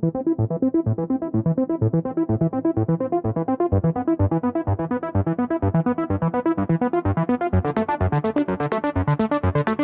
Thank you.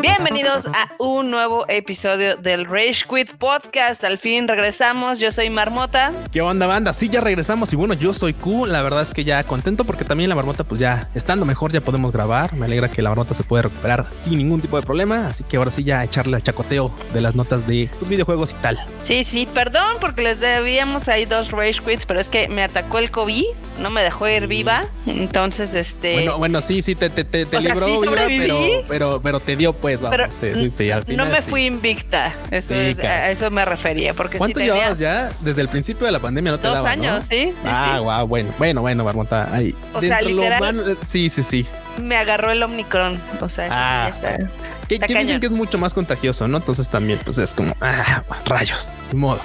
Bienvenidos a un nuevo episodio del Rage Quit Podcast. Al fin regresamos. Yo soy Marmota. ¿Qué onda, banda? Sí, ya regresamos. Y bueno, yo soy Q. La verdad es que ya contento porque también la marmota, pues ya estando mejor, ya podemos grabar. Me alegra que la marmota se puede recuperar sin ningún tipo de problema. Así que ahora sí, ya echarle al chacoteo de las notas de los videojuegos y tal. Sí, sí, perdón porque les debíamos ahí dos Rage Quits, pero es que me atacó el COVID, no me dejó ir viva. Entonces, este. Bueno, bueno, sí, sí, te, te, te, te sea, libró, sí viva, sobreviví. pero, pero, pero te dio, pues, vamos. Pero te- sí, sí, al no me sí. fui invicta. Eso Sí, es- a eso me refería. Porque ¿Cuánto tenía llevabas ya? Desde el principio de la pandemia no te dos daba, años, ¿no? ¿sí? sí, ah, sí. wow, bueno, bueno, bueno, Marmota. Ahí. O sea, Dentro de lo literal- humano, sí, sí, sí. Me agarró el Omicron. O sea, eso Ah, sí está- Que, Está que dicen que es mucho más contagioso, ¿no? Entonces también, pues es como, ah, rayos, ni modo.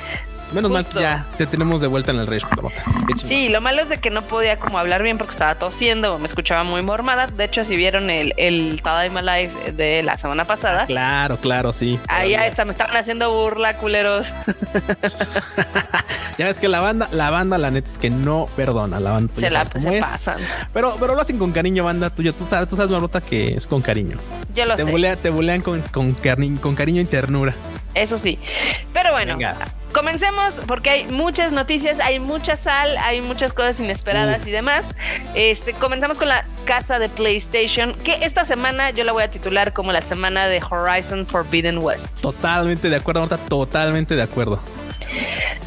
Menos mal Justo. que ya te tenemos de vuelta en el chingón. Sí, lo malo es de que no podía como hablar bien porque estaba tosiendo, me escuchaba muy mormada. De hecho, si vieron el, el Tadaima Live de la semana pasada, Claro, claro, sí. ahí está, me estaban haciendo burla, culeros. Ya ves que la banda, la banda, la neta es que no perdona. La banda, se la se pasan. Pero, pero lo hacen con cariño, banda. Tú, ya- tú sabes, tú sabes, que es con cariño. Yo lo Te, sé, bulea- te bulean con, con, cariño, con cariño y ternura. eso sí. Pero bueno, Venga. Comencemos porque hay muchas noticias, hay mucha sal, hay muchas cosas inesperadas y demás. Este, comenzamos con la casa de PlayStation, que esta semana yo la voy a titular como la semana de Horizon Forbidden West. Totalmente de acuerdo, Marmota. Totalmente de acuerdo.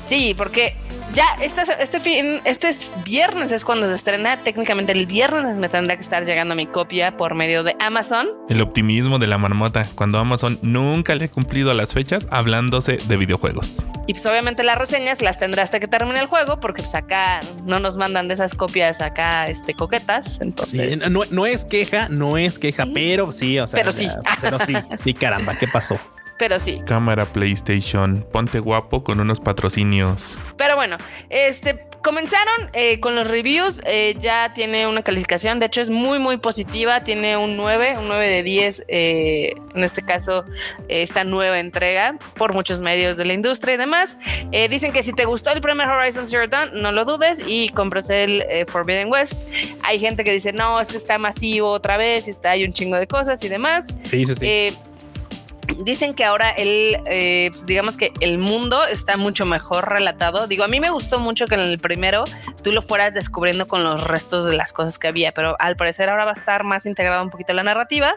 Sí, porque ya este, este fin, este es viernes es cuando se estrena. Técnicamente el viernes me tendrá que estar llegando mi copia por medio de Amazon. El optimismo de la marmota cuando Amazon nunca le ha cumplido a las fechas hablándose de videojuegos. Y pues obviamente las reseñas las tendré hasta que termine el juego, porque pues acá no nos mandan de esas copias acá este coquetas. Sí, Entonces, no, no es queja, no es queja, pero sí, o sea, Pero sí. ya, pero sí, sí, caramba, ¿qué pasó? Pero sí. Cámara PlayStation, ponte guapo con unos patrocinios. Pero bueno, este comenzaron eh, con los reviews. eh, ya tiene una calificación. De hecho, es muy, muy positiva. Tiene un 9, un 9 de 10. eh, en este caso, eh, esta nueva entrega por muchos medios de la industria y demás. Eh, dicen que si te gustó el primer Horizon Zero Dawn, no lo dudes y compres el eh, Forbidden West. Hay gente que dice, no, es que está masivo otra vez, y está, hay un chingo de cosas y demás. Sí, sí, sí. Dicen que ahora el, eh, pues, digamos que el mundo está mucho mejor relatado. Digo, a mí me gustó mucho que en el primero tú lo fueras descubriendo con los restos de las cosas que había, pero al parecer ahora va a estar más integrada un poquito la narrativa.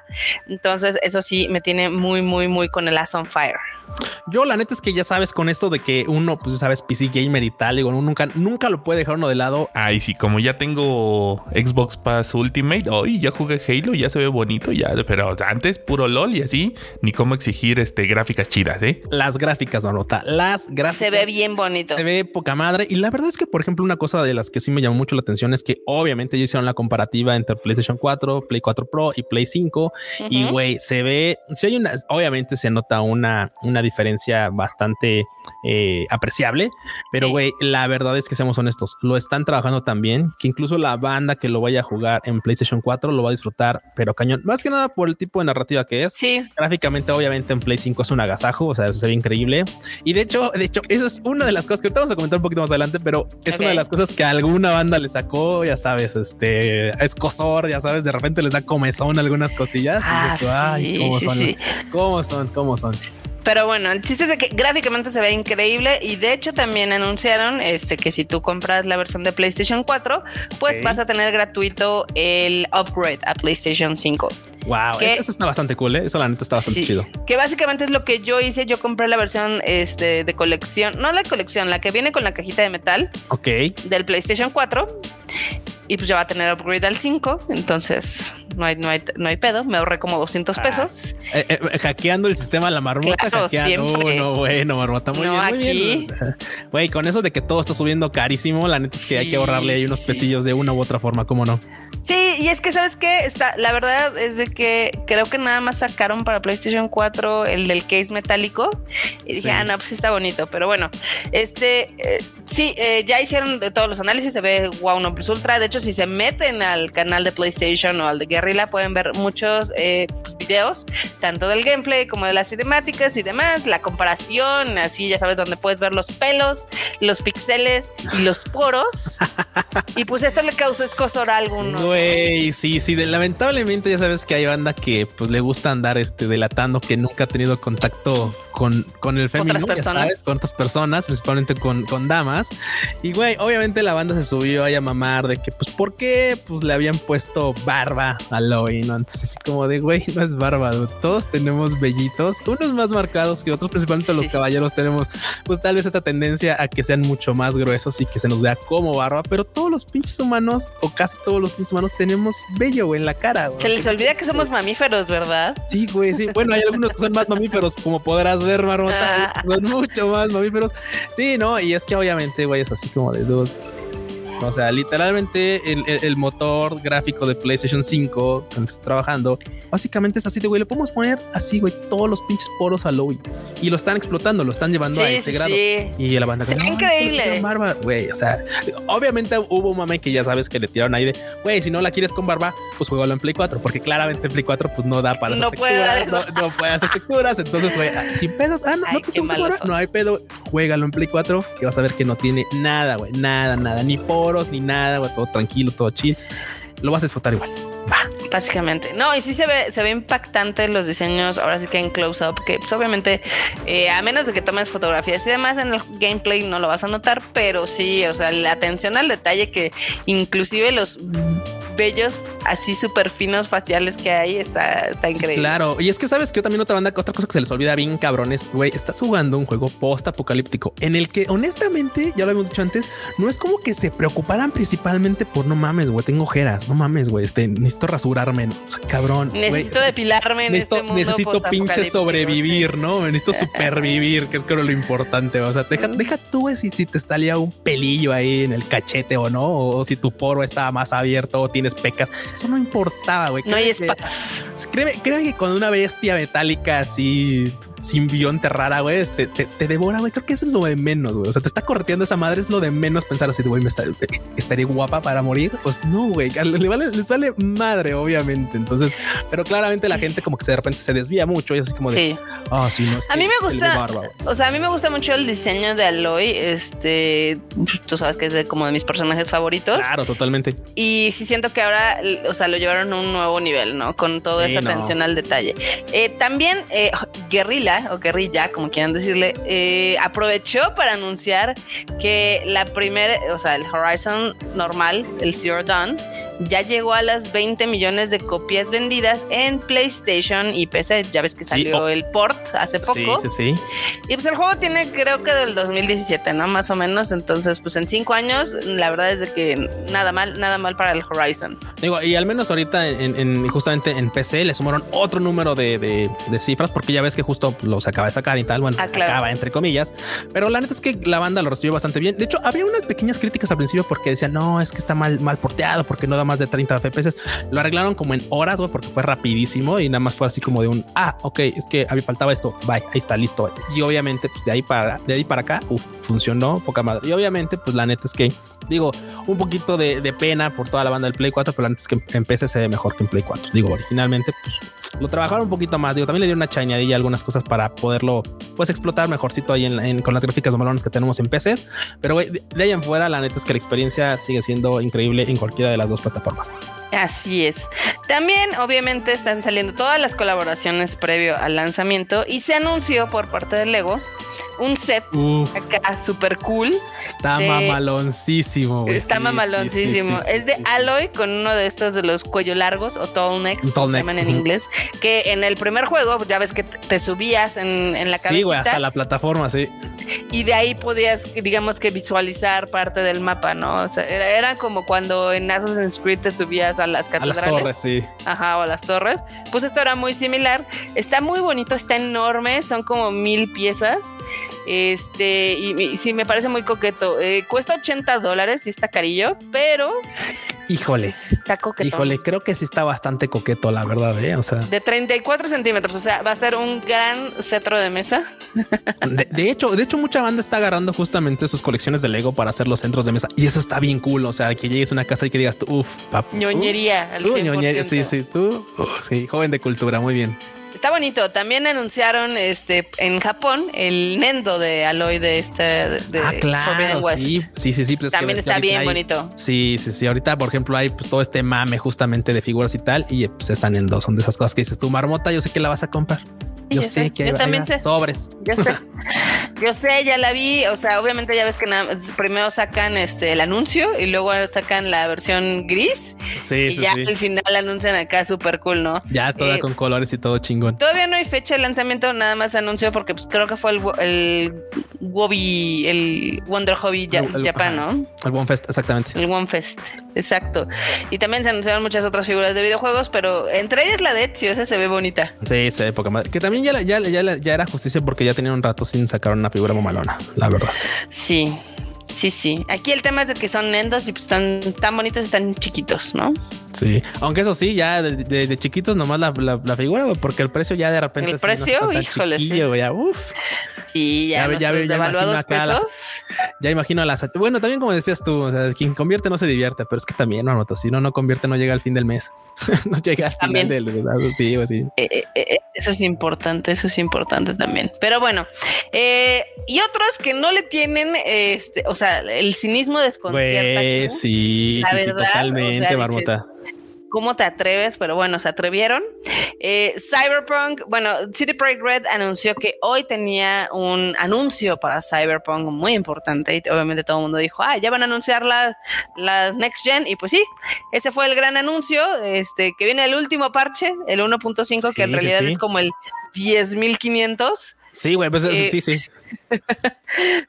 Entonces, eso sí me tiene muy, muy, muy con el Ass on Fire. Yo la neta es que ya sabes con esto de que uno, pues sabes, PC gamer y tal, digo, uno nunca, nunca lo puede dejar uno de lado. Ay, sí, como ya tengo Xbox Pass Ultimate, hoy ya jugué Halo, ya se ve bonito, ya, pero antes puro LOL y así, ni cómo exigir este gráficas chidas, ¿eh? Las gráficas, Marmota, las gráficas. Se ve bien bonito. Se ve poca madre. Y la verdad es que, por ejemplo, una cosa de las que sí me llamó mucho la atención es que obviamente ya hicieron la comparativa entre PlayStation 4, Play 4 Pro y Play 5. Y güey, se ve, si hay una, obviamente se nota una, una diferencia bastante eh, apreciable, pero Sí. güey, la verdad es que seamos honestos, lo están trabajando tan bien que incluso la banda que lo vaya a jugar en PlayStation 4 lo va a disfrutar, pero cañón, más que nada por el tipo de narrativa que es. Sí, Gráficamente, obviamente, en Play 5 es un agasajo, o sea, se ve increíble. Y de hecho, de hecho, eso es una de las cosas que ahorita vamos a comentar un poquito más adelante, pero es Ok. una de las cosas que alguna banda le sacó, ya sabes, este escosor, ya sabes, de repente les da comezón algunas cosillas. y Ah, dices tú, "Ay, sí, ¿cómo sí, son? sí. ¿Cómo son? ¿Cómo son? Pero bueno, el chiste es de que gráficamente se ve increíble y de hecho también anunciaron este que si tú compras la versión de PlayStation 4, pues vas a tener gratuito el upgrade a PlayStation 5. Wow, eso está bastante cool, ¿eh? Eso la neta está bastante Sí, chido. Que básicamente es lo que yo hice. Yo compré la versión este, de colección, no la colección, la que viene con la cajita de metal Ok. del PlayStation 4. Y pues ya va a tener upgrade al 5. Entonces no hay, no hay, no hay pedo. Me ahorré como 200 Ah, pesos. Eh, eh, hackeando el sistema la marmota. Claro, hackeando. siempre. No, bueno, marmota. Muy No, bien, muy aquí. bien. Güey, con eso de que todo está subiendo carísimo, la neta es que hay que ahorrarle ahí unos sí. pesillos de una u otra forma, ¿cómo no? Sí, y es que sabes qué, está, la verdad es de que creo que nada más sacaron para PlayStation 4 el del case metálico y dije, Sí. ah, no, pues sí está bonito, pero bueno, este, eh, sí, ya hicieron de todos los análisis, se ve wow, no plus ultra, de hecho si se meten al canal de PlayStation o al de Guerrilla pueden ver muchos eh, pues, videos, tanto del gameplay como de las cinemáticas y demás, la comparación, así ya sabes, donde puedes ver los pelos, los pixeles y los poros. y pues esto le causó escosor a alguno. Güey, sí, sí, lamentablemente ya sabes que hay banda que pues le gusta andar este delatando que nunca ha tenido contacto con, con el femenino, otras personas, con otras personas, principalmente con, con damas. Y güey, obviamente la banda se subió ahí a mamar de que pues por qué pues le habían puesto barba a Loy, ¿no? Entonces así como de güey, no es barba, todos tenemos vellitos, unos más marcados que otros, principalmente los caballeros tenemos pues tal vez esta tendencia a que sean mucho más gruesos y que se nos vea como barba, pero todos los pinches humanos o casi todos los pinches humanos tenemos vello en la cara. Se les olvida que somos mamíferos, ¿verdad? Sí, güey, sí. Bueno, hay algunos que son más mamíferos, como podrás ver, Marmota. Ah. son mucho más mamíferos. Sí, no, y es que obviamente, güey, es así como de dude o sea, literalmente el, motor gráfico de PlayStation 5 con el que estoy trabajando, básicamente es así de güey. Le podemos poner así, güey, todos los pinches poros a Lowy y lo están explotando, lo están llevando a ese grado. Y la banda, es increíble. Güey, o sea, obviamente hubo un mame que ya sabes que le tiraron ahí de güey, si no la quieres con barba, pues juégalo en Play 4, porque claramente en Play 4 pues no da para no puede texturas, no, puede hacer texturas. Entonces, güey, ah, sin pedos, ah, no, no, no hay pedo, juégalo en Play 4 y vas a ver que no tiene nada, güey, nada, nada, ni por ni nada, todo tranquilo, todo chill. Lo vas a disfrutar igual. Básicamente. No, y sí se ve, se ve impactante los diseños, ahora sí que en close up, que pues obviamente, eh, a menos de que tomes fotografías y demás en el gameplay no lo vas a notar, pero sí, o sea, la atención al detalle que inclusive los bellos, así súper finos faciales que hay, está, está increíble. claro, y es que sabes que también otra banda, otra cosa que se les olvida bien, cabrones, güey, estás jugando un juego post apocalíptico en el que honestamente, ya lo habíamos dicho antes, no es como que se preocuparan principalmente por no mames, güey, tengo ojeras, no mames, güey, este, necesito rasurarme, o sea, cabrón. Necesito depilarme en necesito, este mundo Necesito pinche sobrevivir, ¿no? Necesito supervivir, que creo lo importante, o sea, deja, deja tú si, si te salía un pelillo ahí en el cachete o no, o si tu poro estaba más abierto o tiene pecas. Eso no importaba, güey. No hay espacio. Créeme, que cuando una bestia metálica así, simbionte rara, güey, te, te, devora, güey. Creo que eso es lo de menos, güey. O sea, te está correteando esa madre, es lo de menos pensar así de, güey, me está, estaría guapa para morir. Pues no, güey. Les vale, les vale madre, obviamente. Entonces, pero claramente la gente como que de repente se desvía mucho y es así como de, ah, sí, no. a mí me gusta, o sea, a mí me gusta mucho el diseño de Aloy. Este, tú sabes que es de, como de mis personajes favoritos. Claro, totalmente. Y sí siento que ahora, o sea, lo llevaron a un nuevo nivel, ¿no? Con toda esa atención al detalle. Eh, también eh, Guerrilla, o Guerrilla, como quieran decirle, eh, aprovechó para anunciar que la primera, o sea, el Horizon normal, el Zero Dawn, ya llegó a las 20 millones de copias vendidas en PlayStation y PC. Ya ves que salió el port hace poco. Sí, sí, sí. Y pues el juego tiene, creo que del 2017, ¿no? Más o menos. Entonces, pues en cinco años, la verdad es de que nada mal, nada mal para el Horizon. Digo, y al menos ahorita en, justamente en PC le sumaron otro número de, cifras porque ya ves que justo los acaba de sacar y tal. Bueno, ah, acaba entre comillas. Pero la neta es que la banda lo recibió bastante bien. De hecho, había unas pequeñas críticas al principio porque decían, no, es que está mal, mal porteado, porque no da más de 30 FPS. Lo arreglaron como en horas, güey, porque fue rapidísimo y nada más fue así como de un, ah, ok, es que a mí faltaba esto, bye, ahí está, listo. Y obviamente, pues de ahí para, de ahí para acá, uff, funcionó, poca madre. Y obviamente, pues la neta es que, digo, un poquito de, pena por toda la banda del Play 4, pero antes que en PC se ve mejor que en Play 4. Digo, originalmente, pues lo trabajaron un poquito más. Digo, también le dieron una chañadilla algunas cosas para poderlo, pues, explotar mejorcito ahí en, con las gráficas malones que tenemos en PCs. Pero, güey, de ahí en fuera, la neta es que la experiencia sigue siendo increíble en cualquiera de las dos plataformas. Así es. También, obviamente, están saliendo todas las colaboraciones previo al lanzamiento y se anunció por parte de Lego un set acá súper cool. Está mamaloncísimo. Está mamaloncísimo. es de Aloy con uno de estos de los cuello largos o tall necks, como se llaman en inglés. Que en el primer juego, ya ves que te subías en, en la cabecita. Sí, güey, hasta la plataforma, sí. Y de ahí podías, digamos que visualizar parte del mapa, ¿no? O sea, era, como cuando en Assassin's Creed te subías a las catedrales. A las torres, sí. Ajá, o a las torres. Pues esto era muy similar. Está muy bonito, está enorme, son como mil piezas. Este, y, y sí, me parece muy coqueto. Eh, cuesta 80 dólares y está carillo, pero Híjole. está coqueto. Híjole, creo que sí está bastante coqueto, la verdad, ¿eh? O sea, De 34 centímetros, o sea, va a ser un gran cetro de mesa. de, de hecho, de hecho, mucha banda está agarrando justamente sus colecciones de Lego para hacer los centros de mesa y eso está bien cool. O sea, que llegues a una casa y que digas, tú, uff, papu. Ñoñería al Tú, 100%. ñoñe- sí, sí, tú, sí, joven de cultura, muy bien. Está bonito. También anunciaron este en Japón el Nendo de Aloy de este de ah, Forbidden claro, West. sí, sí, sí, sí. pues También que está bien hay- bonito. Sí, sí, sí. Ahorita, por ejemplo, hay pues todo este mame justamente de figuras y tal, y pues están en dos. Son de esas cosas que dices tú, marmota, yo sé que la vas a comprar. Yo, yo sé, sé, que yo hay, también hay sé. sobres. Yo sé. Yo sé, ya la vi. O sea, obviamente ya ves que primero sacan este el anuncio y luego sacan la versión gris. Sí, y sí, ya sí. al final anuncian acá súper cool, ¿no? Ya toda Eh, con colores y todo chingón. Todavía no hay fecha de lanzamiento, nada más anunció porque pues, creo que fue el, el Wobby, el Wonder Hobby Ja- El- el- Japan, ajá. ¿no? El One Fest, exactamente. El One Fest, exacto. Y también se anunciaron muchas otras figuras de videojuegos, pero entre ellas la de Ezio, esa se ve bonita. Sí, esa época madre. Que también ya, era justicia porque ya tenían un rato sin sacar una figura mamalona, la verdad. Sí, sí, sí. Aquí el tema es de que son nendos y pues están tan bonitos y tan chiquitos, ¿no? Sí, aunque eso sí, ya de, de- de chiquitos nomás la, la, la figura, porque el precio ya de repente. ¿El no precio? tan Híjole, sí. güey, ya, uf. Ya, Ya ya ya imagino acá las-. Ya imagino a las. Bueno, también como decías tú, o sea, quien convierte no se divierte, pero es que también, marmota, si no, no convierte, no llega al fin del mes. no llega al final También. del mes. Sí, güey, sí. Eh, eh, eh, eso es importante, eso es importante también. Pero bueno, eh, y otros que no le tienen, este, o sea, el cinismo desconcierta. ¿no? sí, sí, sí, verdad, o totalmente, sea, dices, marmota. ¿Cómo te atreves? Pero bueno, se atrevieron. Eh, Cyberpunk, bueno, City Project Red anunció que hoy tenía un anuncio para Cyberpunk muy importante y obviamente todo el mundo dijo, ah, ya van a anunciar la, la Next Gen y pues sí, ese fue el gran anuncio, este, que viene el último parche, el 1.5, que en realidad sí. es como el 10.500. Sí, güey, pues Eh, sí, sí.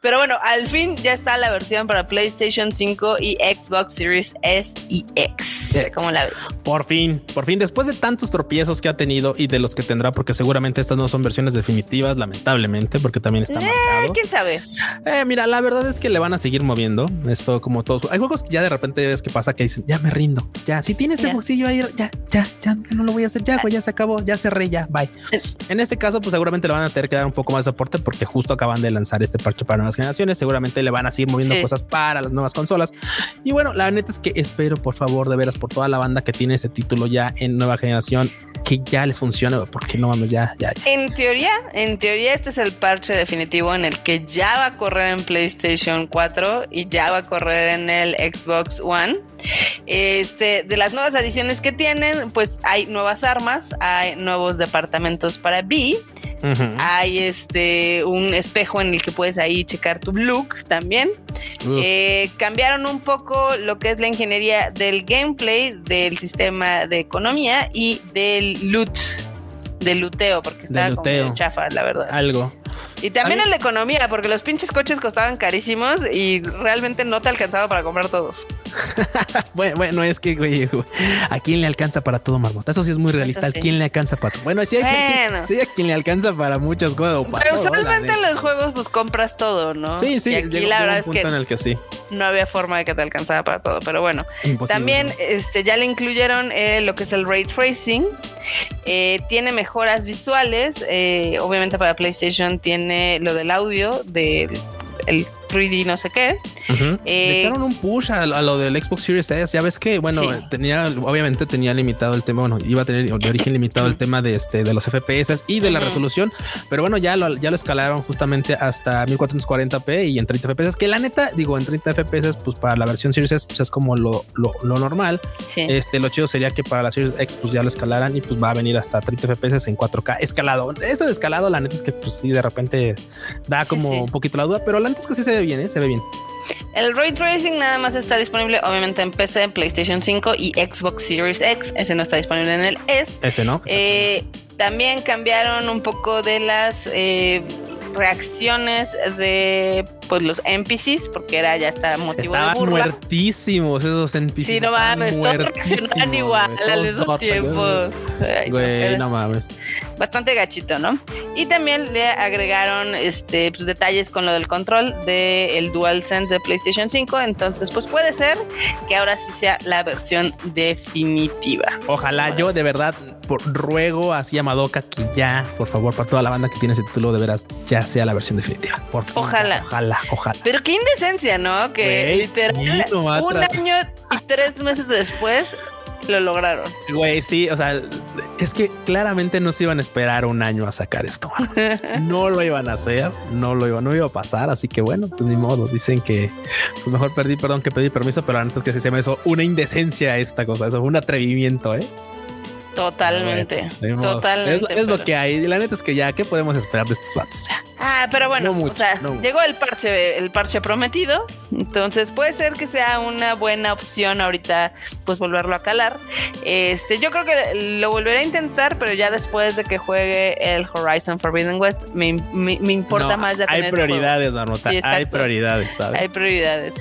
Pero bueno, al fin ya está la versión para PlayStation 5 y Xbox Series S y X. X. ¿Cómo la ves? Por fin, por fin, después de tantos tropiezos que ha tenido y de los que tendrá, porque seguramente estas no son versiones definitivas, lamentablemente, porque también está marcado. ¿Quién sabe? Eh, mira, la verdad es que le van a seguir moviendo esto como todos. Hay juegos que ya de repente ves que pasa que dicen, ya me rindo, ya, si tienes el bolsillo ahí, ya, ya, ya, no lo voy a hacer, ya, ya se acabó, ya cerré, ya, bye. En este caso, pues seguramente le van a tener que dar un poco más de soporte porque justo acaban de lanzar este parche para nuevas generaciones. Seguramente le van a seguir moviendo Sí. cosas para las nuevas consolas. Y bueno, la neta es que espero, por favor, de veras, por toda la banda que tiene ese título ya en nueva generación, que ya les funcione, porque no mames, ya, ya, ya. En teoría, en teoría este es el parche definitivo en el que ya va a correr en PlayStation 4 y ya va a correr en el Xbox One. Este, de las nuevas adiciones que tienen, pues hay nuevas armas, hay nuevos departamentos para B, hay este un espejo en el que puedes ahí checar tu look también. Eh, cambiaron un poco lo que es la ingeniería del gameplay, del sistema de economía y del loot, del luteo, porque estaba como luteo. medio chafa, la verdad. Algo. Y también a el de economía, porque los pinches coches costaban carísimos y realmente no te alcanzaba para comprar todos. Bueno, bueno, es que, güey, ¿a quién le alcanza para todo, Marmota? Eso sí es muy realista. ¿A quién le alcanza para todo? Bueno, sí hay quien- Bueno. sí, sí hay quien le alcanza para muchas cosas. o para Pero todo, la usualmente en los juegos pues compras todo, ¿no? Sí, sí, Y aquí llegó- la verdad un es que en el que sí. no había forma de que te alcanzara para todo, pero bueno. Imposible. También este, ya le incluyeron eh, lo que es el ray tracing. Eh, tiene mejoras visuales. eh, obviamente para PlayStation tiene lo del audio, del el 3D no sé qué. Ujú. Le eh, echaron un push a, a lo del Xbox Series S. Ya ves que, bueno, Sí. tenía, obviamente tenía limitado el tema, bueno, iba a tener de origen limitado el tema de este, de los FPS y de la Ujú. resolución, pero bueno, ya lo, ya lo escalaron justamente hasta 1440p y en 30 FPS, que la neta, digo, en 30 FPS, pues para la versión Series S, pues es como lo, lo, lo normal. Sí. Este, lo chido sería que para la Series X, pues ya lo escalaran y pues va a venir hasta 30 FPS en 4K escalado. Eso de escalado, la neta es que, pues sí, de repente da Sí, como sí. un poquito la duda, pero la neta es que sí se ve bien, ¿eh? se ve bien. El ray tracing nada más está disponible obviamente en PC, en PlayStation 5 y Xbox Series X. Ese no está disponible en el S. Ese, ¿no? Eh, también cambiaron un poco de las eh, reacciones de pues los NPCs, porque era ya está motivo Estaban de burla. muertísimos esos NPCs. Sí, no mames, todos reaccionaban igual a todos esos bots, tiempos. Ay, no, Güey, no mames. Bastante gachito, ¿no? Y también le agregaron este pues, detalles con lo del control del DualSense de PlayStation 5. Entonces, pues puede ser que ahora sí sea la versión definitiva. Ojalá yo de verdad por, ruego así a Madoka que ya, por favor, para toda la banda que tiene ese título, de veras, ya sea la versión definitiva. Por favor. Ojalá. Ojalá, ojalá. Pero qué indecencia, ¿no? Que literal un año y tres meses después lo lograron. Güey, sí, o sea, es que claramente no se iban a esperar un año a sacar esto. No lo iban a hacer, no lo iban, no iba a pasar, así que bueno, pues ni modo. Dicen que pues mejor perdí, perdón, que pedí permiso, pero antes que se me hizo una indecencia esta cosa, eso fue un atrevimiento, ¿eh? Totalmente. Modo. Totalmente. Es, es lo que hay. Y la neta es que ya, ¿qué podemos esperar de estos vatos? Ah, pero bueno, No mucho, o sea, no llegó el parche, el parche prometido. Entonces puede ser que sea una buena opción ahorita, pues volverlo a calar. Este, yo creo que lo volveré a intentar, pero ya después de que juegue el Horizon Forbidden West, me, me- me importa No, más ya Hay prioridades, Marmota. Sí, hay prioridades, ¿sabes? Hay prioridades.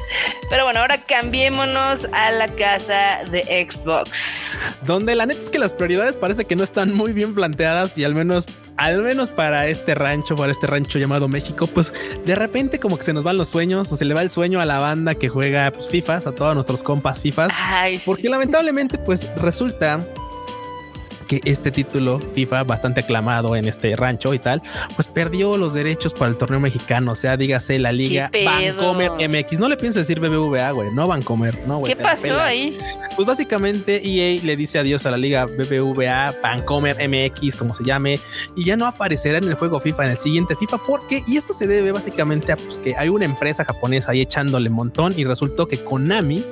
Pero bueno, ahora cambiémonos a la casa de Xbox. Donde la neta es que las prioridades parece que no están muy bien planteadas y al menos, al menos para este rancho, para este rancho llamado México, pues de repente como que se nos van los sueños o se le va el sueño a la banda que juega pues, FIFAs, a todos nuestros compas FIFAs. Ay, sí. Porque lamentablemente, pues resulta que este título FIFA bastante aclamado en este rancho y tal, pues perdió los derechos para el torneo mexicano, o sea, dígase la liga. Vancomer MX. No le pienso decir BBVA, güey, no Vancomer, no, güey. ¿Qué pasó ahí? Pues básicamente EA le dice adiós a la liga BBVA, Vancomer MX, como se llame, y ya no aparecerá en el juego FIFA, en el siguiente FIFA, porque, y esto se debe básicamente a pues, que hay una empresa japonesa ahí echándole montón y resultó que Konami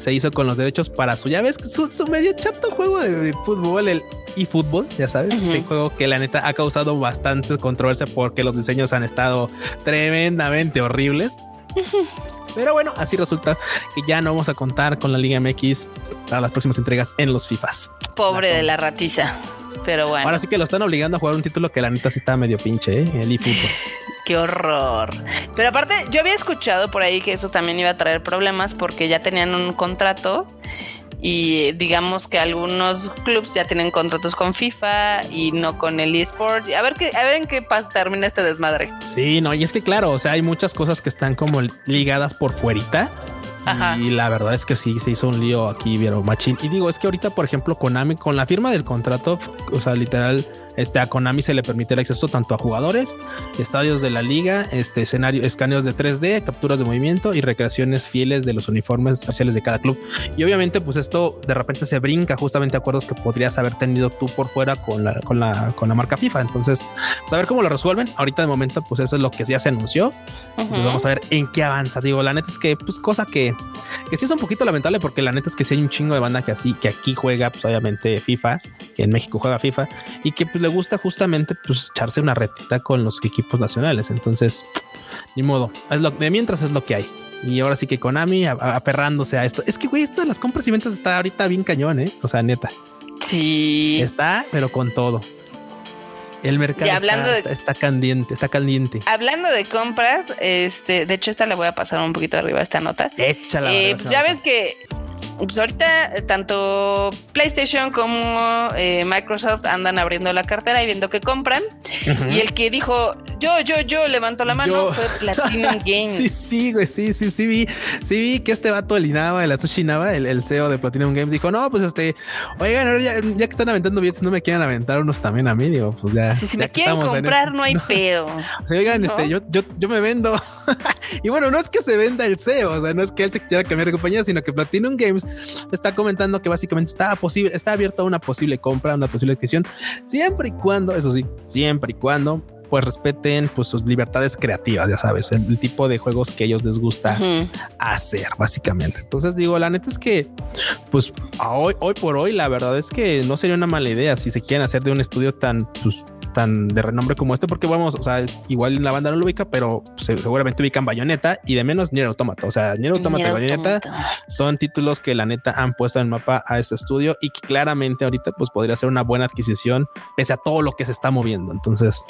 se hizo con los derechos para su, ya ves, su, su medio chato juego de, de fútbol, el eFootball, ya sabes, Ujú. ese juego que la neta ha causado bastante controversia porque los diseños han estado tremendamente horribles. Pero bueno, así resulta que ya no vamos a contar con la Liga MX para las próximas entregas en los FIFAs. Pobre La de la ratiza. Pero bueno, Ahora sí que lo están obligando a jugar un título que la neta sí está medio pinche, ¿eh? el eFootball. qué horror. Pero aparte, yo había escuchado por ahí que eso también iba a traer problemas porque ya tenían un contrato y digamos que algunos clubs ya tienen contratos con FIFA y no con el eSport. A ver qué, a ver en qué termina este desmadre. Sí, no, y es que claro, o sea, hay muchas cosas que están como ligadas por fuerita. Ajá. Y la verdad es que sí, se hizo un lío aquí, vieron, machín. Y digo, es que ahorita, por ejemplo, Konami, con la firma del contrato, o sea, literal, este, a Konami se le permite el acceso tanto a jugadores, estadios de la liga, este, escenario, escaneos de 3D, capturas de movimiento y recreaciones fieles de los uniformes oficiales de cada club. Y obviamente, pues esto de repente se brinca justamente acuerdos que podrías haber tenido tú por fuera con la, con la, con la marca FIFA. Entonces, pues, a ver cómo lo resuelven. Ahorita de momento, pues eso es lo que ya se anunció. Pues Ujú. vamos a ver en qué avanza. Digo, la neta es que, pues, cosa que, que sí es un poquito lamentable porque la neta es que sí hay un chingo de banda que así, que aquí juega, pues, obviamente FIFA, que en México juega FIFA y que pues le gusta justamente, pues, echarse una retita con los equipos nacionales. Entonces, ni modo. Es lo, de mientras es lo que hay. Y ahora sí que Konami a- a- aferrándose a esto. Es que, güey, esto de las compras y ventas está ahorita bien cañón, ¿eh? O sea, neta. Sí. Está, pero con todo. El mercado Y hablando está, de- está, caliente, está caliente. Hablando de compras, este, de hecho esta le voy a pasar un poquito arriba esta nota. Échala. Eh, ya ves que pues ahorita eh, tanto PlayStation como eh, Microsoft andan abriendo la cartera y viendo qué compran. Y el que dijo yo, yo, yo levantó la mano Yo. fue Platinum Games. Sí, sí, güey, sí, sí, sí vi, sí vi que este vato, el Inaba, el Atsushi Inaba, el, el CEO de Platinum Games, dijo, no, pues este, oigan, ahora ya, ya que están aventando billetes, no me quieren aventar unos también a mí, digo, pues ya. Si, si ya me quieren comprar, no hay pedo. O sea, oigan, ¿no? este, yo, yo, yo me vendo. y bueno, no es que se venda el CEO, o sea, no es que él se quiera cambiar de compañía, sino que Platinum Games está comentando que básicamente está posible, está abierto a una posible compra, una posible adquisición, siempre y cuando, eso sí, siempre y cuando pues respeten pues sus libertades creativas, ya sabes, el, el tipo de juegos que a ellos les gusta hacer, básicamente. Entonces digo, la neta es que, pues hoy, hoy por hoy, la verdad es que no sería una mala idea si se quieren hacer de un estudio tan, pues, tan de renombre como este, porque vamos, o sea, igual la banda no lo ubica, pero seguramente ubican Bayonetta y de menos Nier Automata. O sea, Nier Automata y Bayonetta son títulos que la neta han puesto en el mapa a este estudio y que claramente ahorita pues podría ser una buena adquisición pese a todo lo que se está moviendo. Entonces,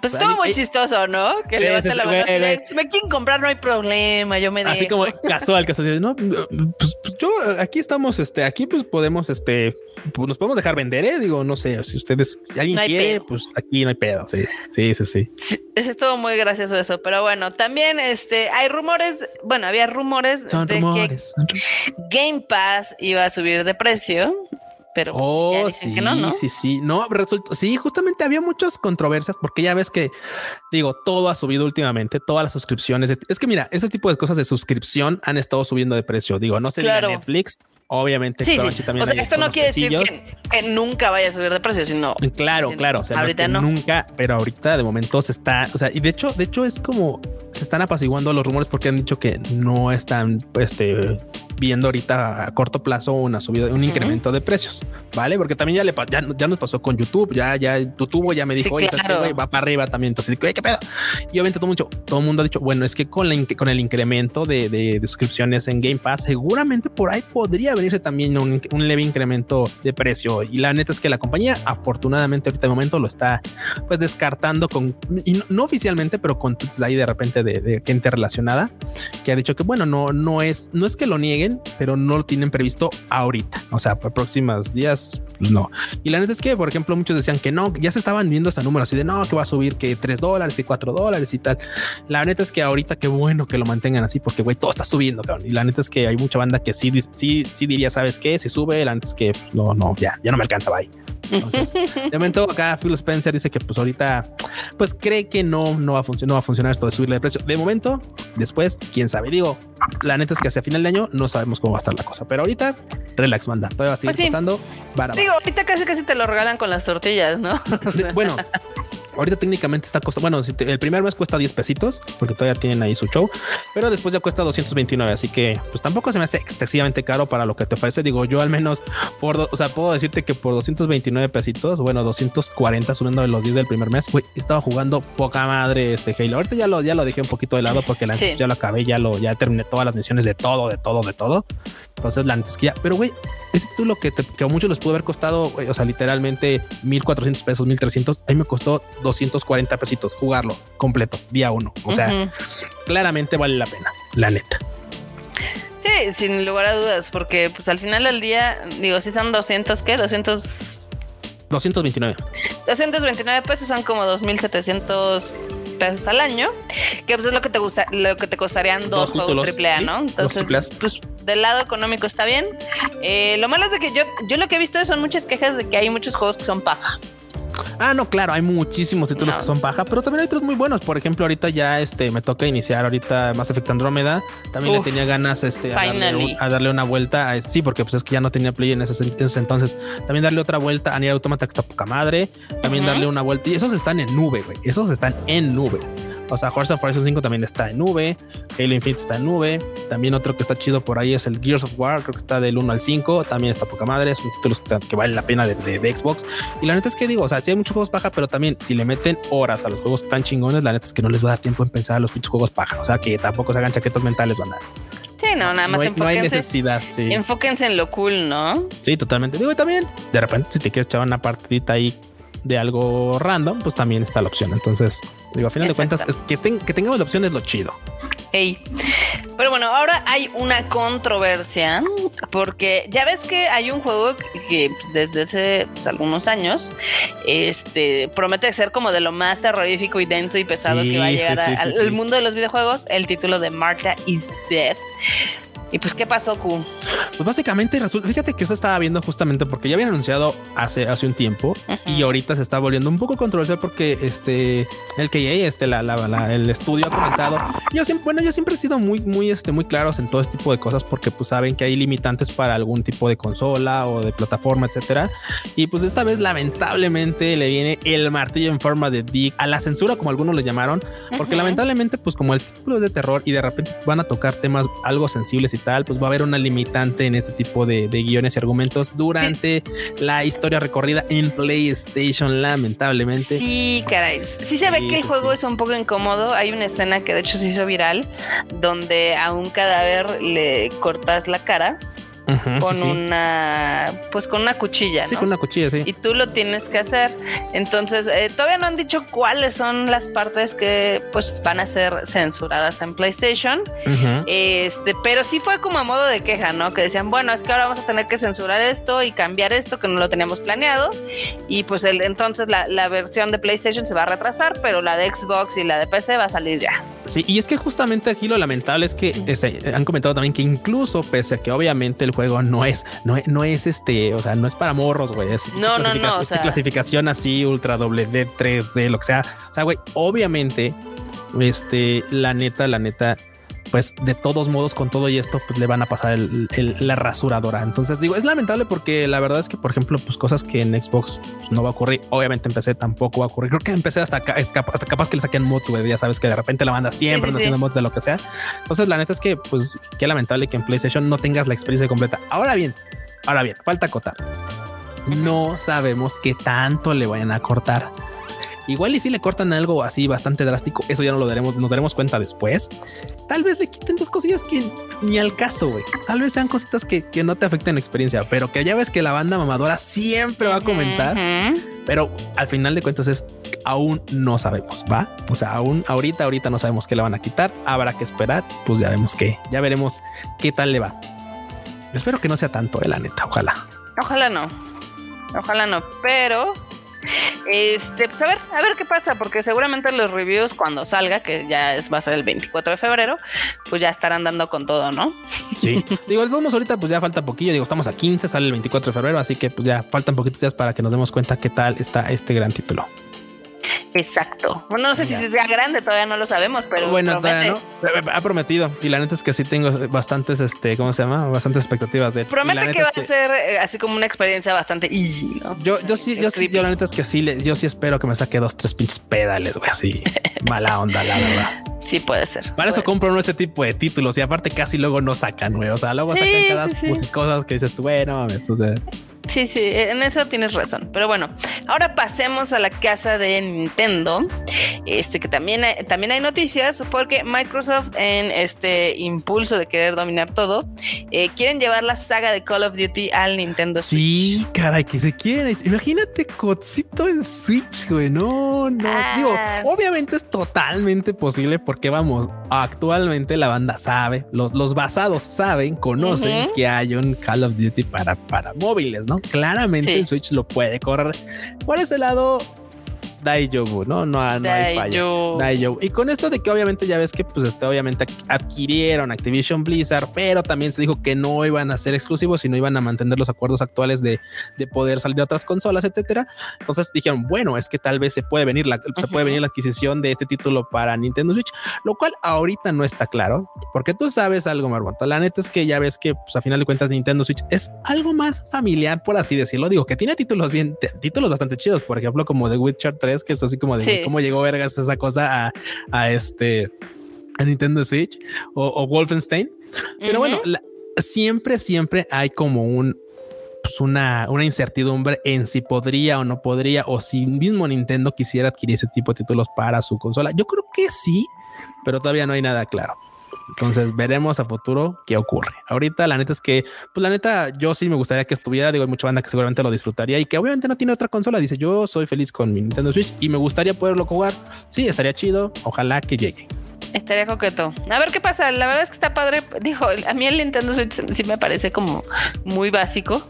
pues, estuvo muy chistoso, ¿no? Que levanta la mano. Si me quieren comprar, no hay problema. Yo me Así como casual dice, no, pues, yo aquí estamos, este, aquí pues podemos, este, pues nos podemos dejar vender, ¿eh? Digo, no sé, si ustedes, si alguien quiere, pues aquí no hay pedo. Sí, sí, sí, sí. sí es estuvo muy gracioso eso, pero bueno, también este, hay rumores, bueno, había rumores de que Game Pass iba a subir de precio pero oh, sí, que no, ¿no? Sí, sí, no, resulta, sí, justamente había muchas controversias porque ya ves que digo, todo ha subido últimamente, todas las suscripciones. Es que mira, ese tipo de cosas de suscripción han estado subiendo de precio. Digo, no sé Netflix, Obviamente, sí, También o sea, esto no quiere decir que, nunca vaya a subir de precio, sino claro, claro. O sea, ahorita no, nunca, pero ahorita de momento se está, o sea, y de hecho, de hecho es como se están apaciguando los rumores porque han dicho que no están, este, viendo ahorita a corto plazo una subida, un incremento de precios, ¿vale? Porque también ya le ya, ya nos pasó con YouTube, ya, ya YouTube ya me dijo, oye, va para arriba también. Entonces, ¿qué pedo? Y obviamente todo mucho, todo el mundo ha dicho, bueno, es que con, la, con el incremento de, de, suscripciones en Game Pass, seguramente por ahí podría venirse también un, un, leve incremento de precio. Y la neta es que la compañía, afortunadamente, ahorita de momento lo está pues descartando con, y no, oficialmente, pero con tweets ahí de repente de, de gente relacionada que ha dicho que, bueno, no, no es, no es que lo nieguen pero no lo tienen previsto ahorita. O sea, para próximos días, pues no. Y la neta es que, por ejemplo, muchos decían que no, ya se estaban viendo hasta números así de no, que va a subir que 3 dólares y 4 dólares y tal. La neta es que ahorita qué bueno que lo mantengan así, porque güey, todo está subiendo, cabrón. Y la neta es que hay mucha banda que sí, sí, sí diría, ¿sabes qué? Si sube, la neta es que pues, no, no, ya, ya no me alcanza, bye. Entonces, de momento acá Phil Spencer dice que pues ahorita pues cree que no, no va a funcionar, no va a funcionar esto de subirle de precio. De momento, después, quién sabe. Digo, la neta es que hacia final de año no sabemos cómo va a estar la cosa, pero ahorita relax, manda. Todavía va a seguir pues pasando. Digo, ahorita casi casi te lo regalan con las tortillas, ¿no? bueno, Ahorita técnicamente está costando, bueno, el primer mes cuesta 10 pesitos porque todavía tienen ahí su show, pero después ya cuesta 229, así que pues tampoco se me hace excesivamente caro para lo que te ofrece. Digo, yo al menos por, o sea, puedo decirte que por 229 pesitos, bueno, 240 subiendo de los 10 del primer mes, güey, estaba jugando poca madre este Halo. Ahorita ya lo, ya lo dejé un poquito de lado porque la, ya lo acabé, ya lo, ya terminé todas las misiones de todo, de todo, de todo. Entonces la que ya, pero güey, este título que, que a muchos les pudo haber costado, o sea, literalmente 1400 pesos, 1300, a mí me costó 240 pesitos jugarlo completo, día uno. O sea, claramente vale la pena, la neta. Sí, sin lugar a dudas, porque pues al final del día, digo, si son 200, ¿qué? 200... 229. 229 pesos son como 2700 pesos al año, que pues es lo que te gusta, lo que te costarían dos, juegos triple A, ¿no? Entonces, pues del lado económico está bien. Eh, lo malo es de que yo, yo lo que he visto son muchas quejas de que hay muchos juegos que son paja. Ah, no, claro, hay muchísimos títulos que son paja, pero también hay otros muy buenos. Por ejemplo, ahorita ya este me toca iniciar ahorita Mass Effect Andrómeda. También le tenía ganas este a darle, una vuelta. A, sí, porque pues es que ya no tenía play en ese, entonces. También darle otra vuelta a Nier Automata que está poca madre. También darle una vuelta. Y esos están en nube, güey. Esos están en nube. O sea, Forza Horizon 5 también está en nube. Halo Infinite está en nube. También otro que está chido por ahí es el Gears of War. Creo que está del 1 al 5. También está poca madre. Son títulos que, que valen la pena de, de, Xbox. Y la neta es que digo, o sea, si hay muchos juegos paja, pero también si le meten horas a los juegos tan chingones, la neta es que no les va a dar tiempo en pensar a los pinches juegos paja. O sea, que tampoco se hagan chaquetas mentales, banda. Sí, no, nada más no hay, necesidad. Sí. Enfóquense en lo cool, ¿no? Sí, totalmente. Digo, y también, de repente, si te quieres echar una partidita ahí de algo random, pues también está la opción. Entonces, digo, a final de cuentas, que, estén, que tengamos la opción es lo chido. Ey. Pero bueno, ahora hay una controversia porque ya ves que hay un juego que desde hace pues, algunos años este, promete ser como de lo más terrorífico y denso y pesado que va a llegar al mundo de los videojuegos, el título de Martha is Dead. ¿Y pues qué pasó, Q? Pues básicamente resulta, fíjate que eso estaba viendo justamente porque ya habían anunciado hace, hace un tiempo y ahorita se está volviendo un poco controversial porque este el KA, este la, la, el estudio ha comentado. Yo siempre, bueno, yo siempre he sido muy, muy, este, muy claros en todo este tipo de cosas porque pues saben que hay limitantes para algún tipo de consola o de plataforma, etcétera. Y pues esta vez lamentablemente le viene el martillo en forma de Dick a la censura, como algunos le llamaron, porque lamentablemente, pues como el título es de terror y de repente van a tocar temas algo sensibles y y tal, pues va a haber una limitante en este tipo de, guiones y argumentos durante la historia recorrida en PlayStation, lamentablemente. Sí, caray. Sí se ve que el juego es un poco incómodo. Hay una escena que de hecho se hizo viral donde a un cadáver le cortas la cara con una pues con una cuchilla, Sí, con una cuchilla, sí. Y tú lo tienes que hacer. Entonces, eh, todavía no han dicho cuáles son las partes que pues van a ser censuradas en PlayStation. Este, pero sí fue como a modo de queja, ¿no? Que decían, bueno, es que ahora vamos a tener que censurar esto y cambiar esto que no lo teníamos planeado. Y pues el, entonces la, la versión de PlayStation se va a retrasar, pero la de Xbox y la de PC va a salir ya. Sí, y es que justamente aquí lo lamentable es que han comentado también que incluso pese a que obviamente el juego no es, no, no es este, o sea, no es para morros, güey, es no, no, no, clasificación así, ultra doble D, 3D, lo que sea. O sea, güey, obviamente, este, la neta, la neta, pues de todos modos con todo y esto pues le van a pasar la rasuradora. Entonces digo, es lamentable porque la verdad es que por ejemplo pues cosas que en Xbox pues, no va a ocurrir, obviamente en PC tampoco va a ocurrir. Creo que en PC hasta, hasta capaz que le saquen mods, güey, ya sabes que de repente la banda siempre haciendo mods de lo que sea. Entonces la neta es que pues qué lamentable que en PlayStation no tengas la experiencia completa. Ahora bien, ahora bien, falta acotar. No sabemos qué tanto le vayan a cortar. Igual y si le cortan algo así bastante drástico, eso ya no lo daremos, nos daremos cuenta después. Tal vez le quiten dos cosillas que ni al caso, güey. Tal vez sean cositas que, no te afecten la experiencia, pero que ya ves que la banda mamadora siempre va a comentar. Pero al final de cuentas es aún no sabemos, va? O sea, aún ahorita, ahorita no sabemos qué le van a quitar. Habrá que esperar. Pues ya vemos que ya veremos qué tal le va. Espero que no sea tanto, eh, la neta. Ojalá. Ojalá no. Ojalá no. Pero este, pues a ver, a ver qué pasa, porque seguramente los reviews cuando salga, que ya es, va a ser el 24 de febrero, pues ya estarán dando con todo, ¿no? Sí. digo, vamos ahorita, pues ya falta poquillo. Digo, estamos a 15, sale el 24 de febrero, así que pues ya faltan poquitos días para que nos demos cuenta qué tal está este gran título. Exacto. Bueno, no sé si sea grande, todavía no lo sabemos, pero bueno, todavía no. Ha prometido. Y la neta es que sí tengo bastantes, este, ¿cómo se llama? Bastantes expectativas de él. Promete que va a ser eh, así como una experiencia bastante easy, ¿no? Yo, yo sí, yo sí, yo la neta es que sí, yo sí espero que me saque dos, tres pinches pedales, güey, así. mala onda, la verdad. Sí, puede ser. Para eso compro este tipo de títulos y aparte casi luego no sacan, güey. O sea, luego sacan cada cosas que dices tú, bueno, mames, o sea. Sí, sí, en eso tienes razón. Pero bueno, ahora pasemos a la casa de Nintendo. Este que también hay, también hay noticias porque Microsoft en este impulso de querer dominar todo eh, quieren llevar la saga de Call of Duty al Nintendo Switch. Sí, caray, que se quieren. Imagínate cocito en Switch, güey. No, no. Ah. Digo, obviamente es totalmente posible porque vamos, actualmente la banda sabe, los, los basados saben, conocen que hay un Call of Duty para, para móviles, ¿no? Claramente el Switch lo puede correr. Por ese lado, Daijobu, ¿no? No, no hay falla. Y con esto de que obviamente ya ves que pues este, obviamente adquirieron Activision Blizzard, pero también se dijo que no iban a ser exclusivos, sino iban a mantener los acuerdos actuales de, de poder salir a otras consolas, etcétera. Entonces dijeron, bueno, es que tal vez se puede venir la, se puede venir la adquisición de este título para Nintendo Switch, lo cual ahorita no está claro, porque tú sabes algo, Marbota. La neta es que ya ves que pues, a final de cuentas Nintendo Switch es algo más familiar, por así decirlo. Digo que tiene títulos bien, títulos bastante chidos, por ejemplo, como The Witcher 3 que es así como de cómo llegó vergas esa cosa a, este a Nintendo Switch o, Wolfenstein. Pero bueno, siempre, siempre hay como un pues una, una incertidumbre en si podría o no podría, o si mismo Nintendo quisiera adquirir ese tipo de títulos para su consola. Yo creo que sí, pero todavía no hay nada claro. Entonces veremos a futuro qué ocurre. Ahorita la neta es que, pues la neta, yo sí me gustaría que estuviera. Digo, hay mucha banda que seguramente lo disfrutaría y que obviamente no tiene otra consola. Dice, yo soy feliz con mi Nintendo Switch y me gustaría poderlo jugar. Sí, estaría chido. Ojalá que llegue. Estaría coqueto. A ver qué pasa. La verdad es que está padre. Dijo, a mí el Nintendo Switch sí me parece como muy básico.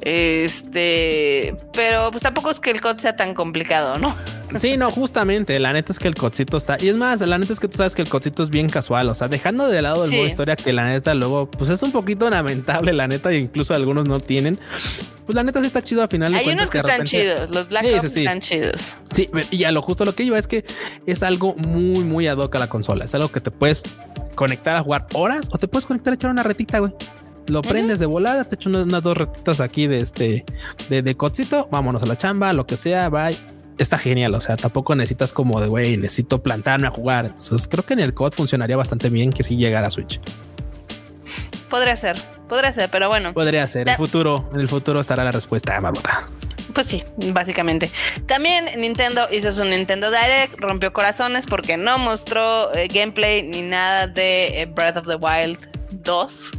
Este, pero pues tampoco es que el COD sea tan complicado, ¿no? Sí, no, justamente. La neta es que el codcito está. Y es más, la neta es que tú sabes que el codcito es bien casual. O sea, dejando de lado el modo historia, que la neta luego, pues es un poquito lamentable, la neta, e incluso algunos no tienen. Pues la neta sí está chido al final. Hay unos que, están chidos. Los Black Ops están chidos. Sí, y a lo justo lo que iba es que es algo muy, muy ad hoc a la consola. Es algo que te puedes conectar a jugar horas o te puedes conectar a echar una retita, güey. Lo prendes de volada, te echo unas, dos retitas aquí de este de, de codcito, vámonos a la chamba, lo que sea, bye está genial. O sea, tampoco necesitas como de güey, necesito plantarme a jugar. Entonces creo que en el COD funcionaría bastante bien que si llegara a Switch. podría ser, podría ser, pero bueno. Podría ser. En el futuro, en el futuro estará la respuesta, Marmota. Pues sí, básicamente. También Nintendo hizo su Nintendo Direct, rompió corazones porque no mostró eh, gameplay ni nada de eh, Breath of the Wild 2.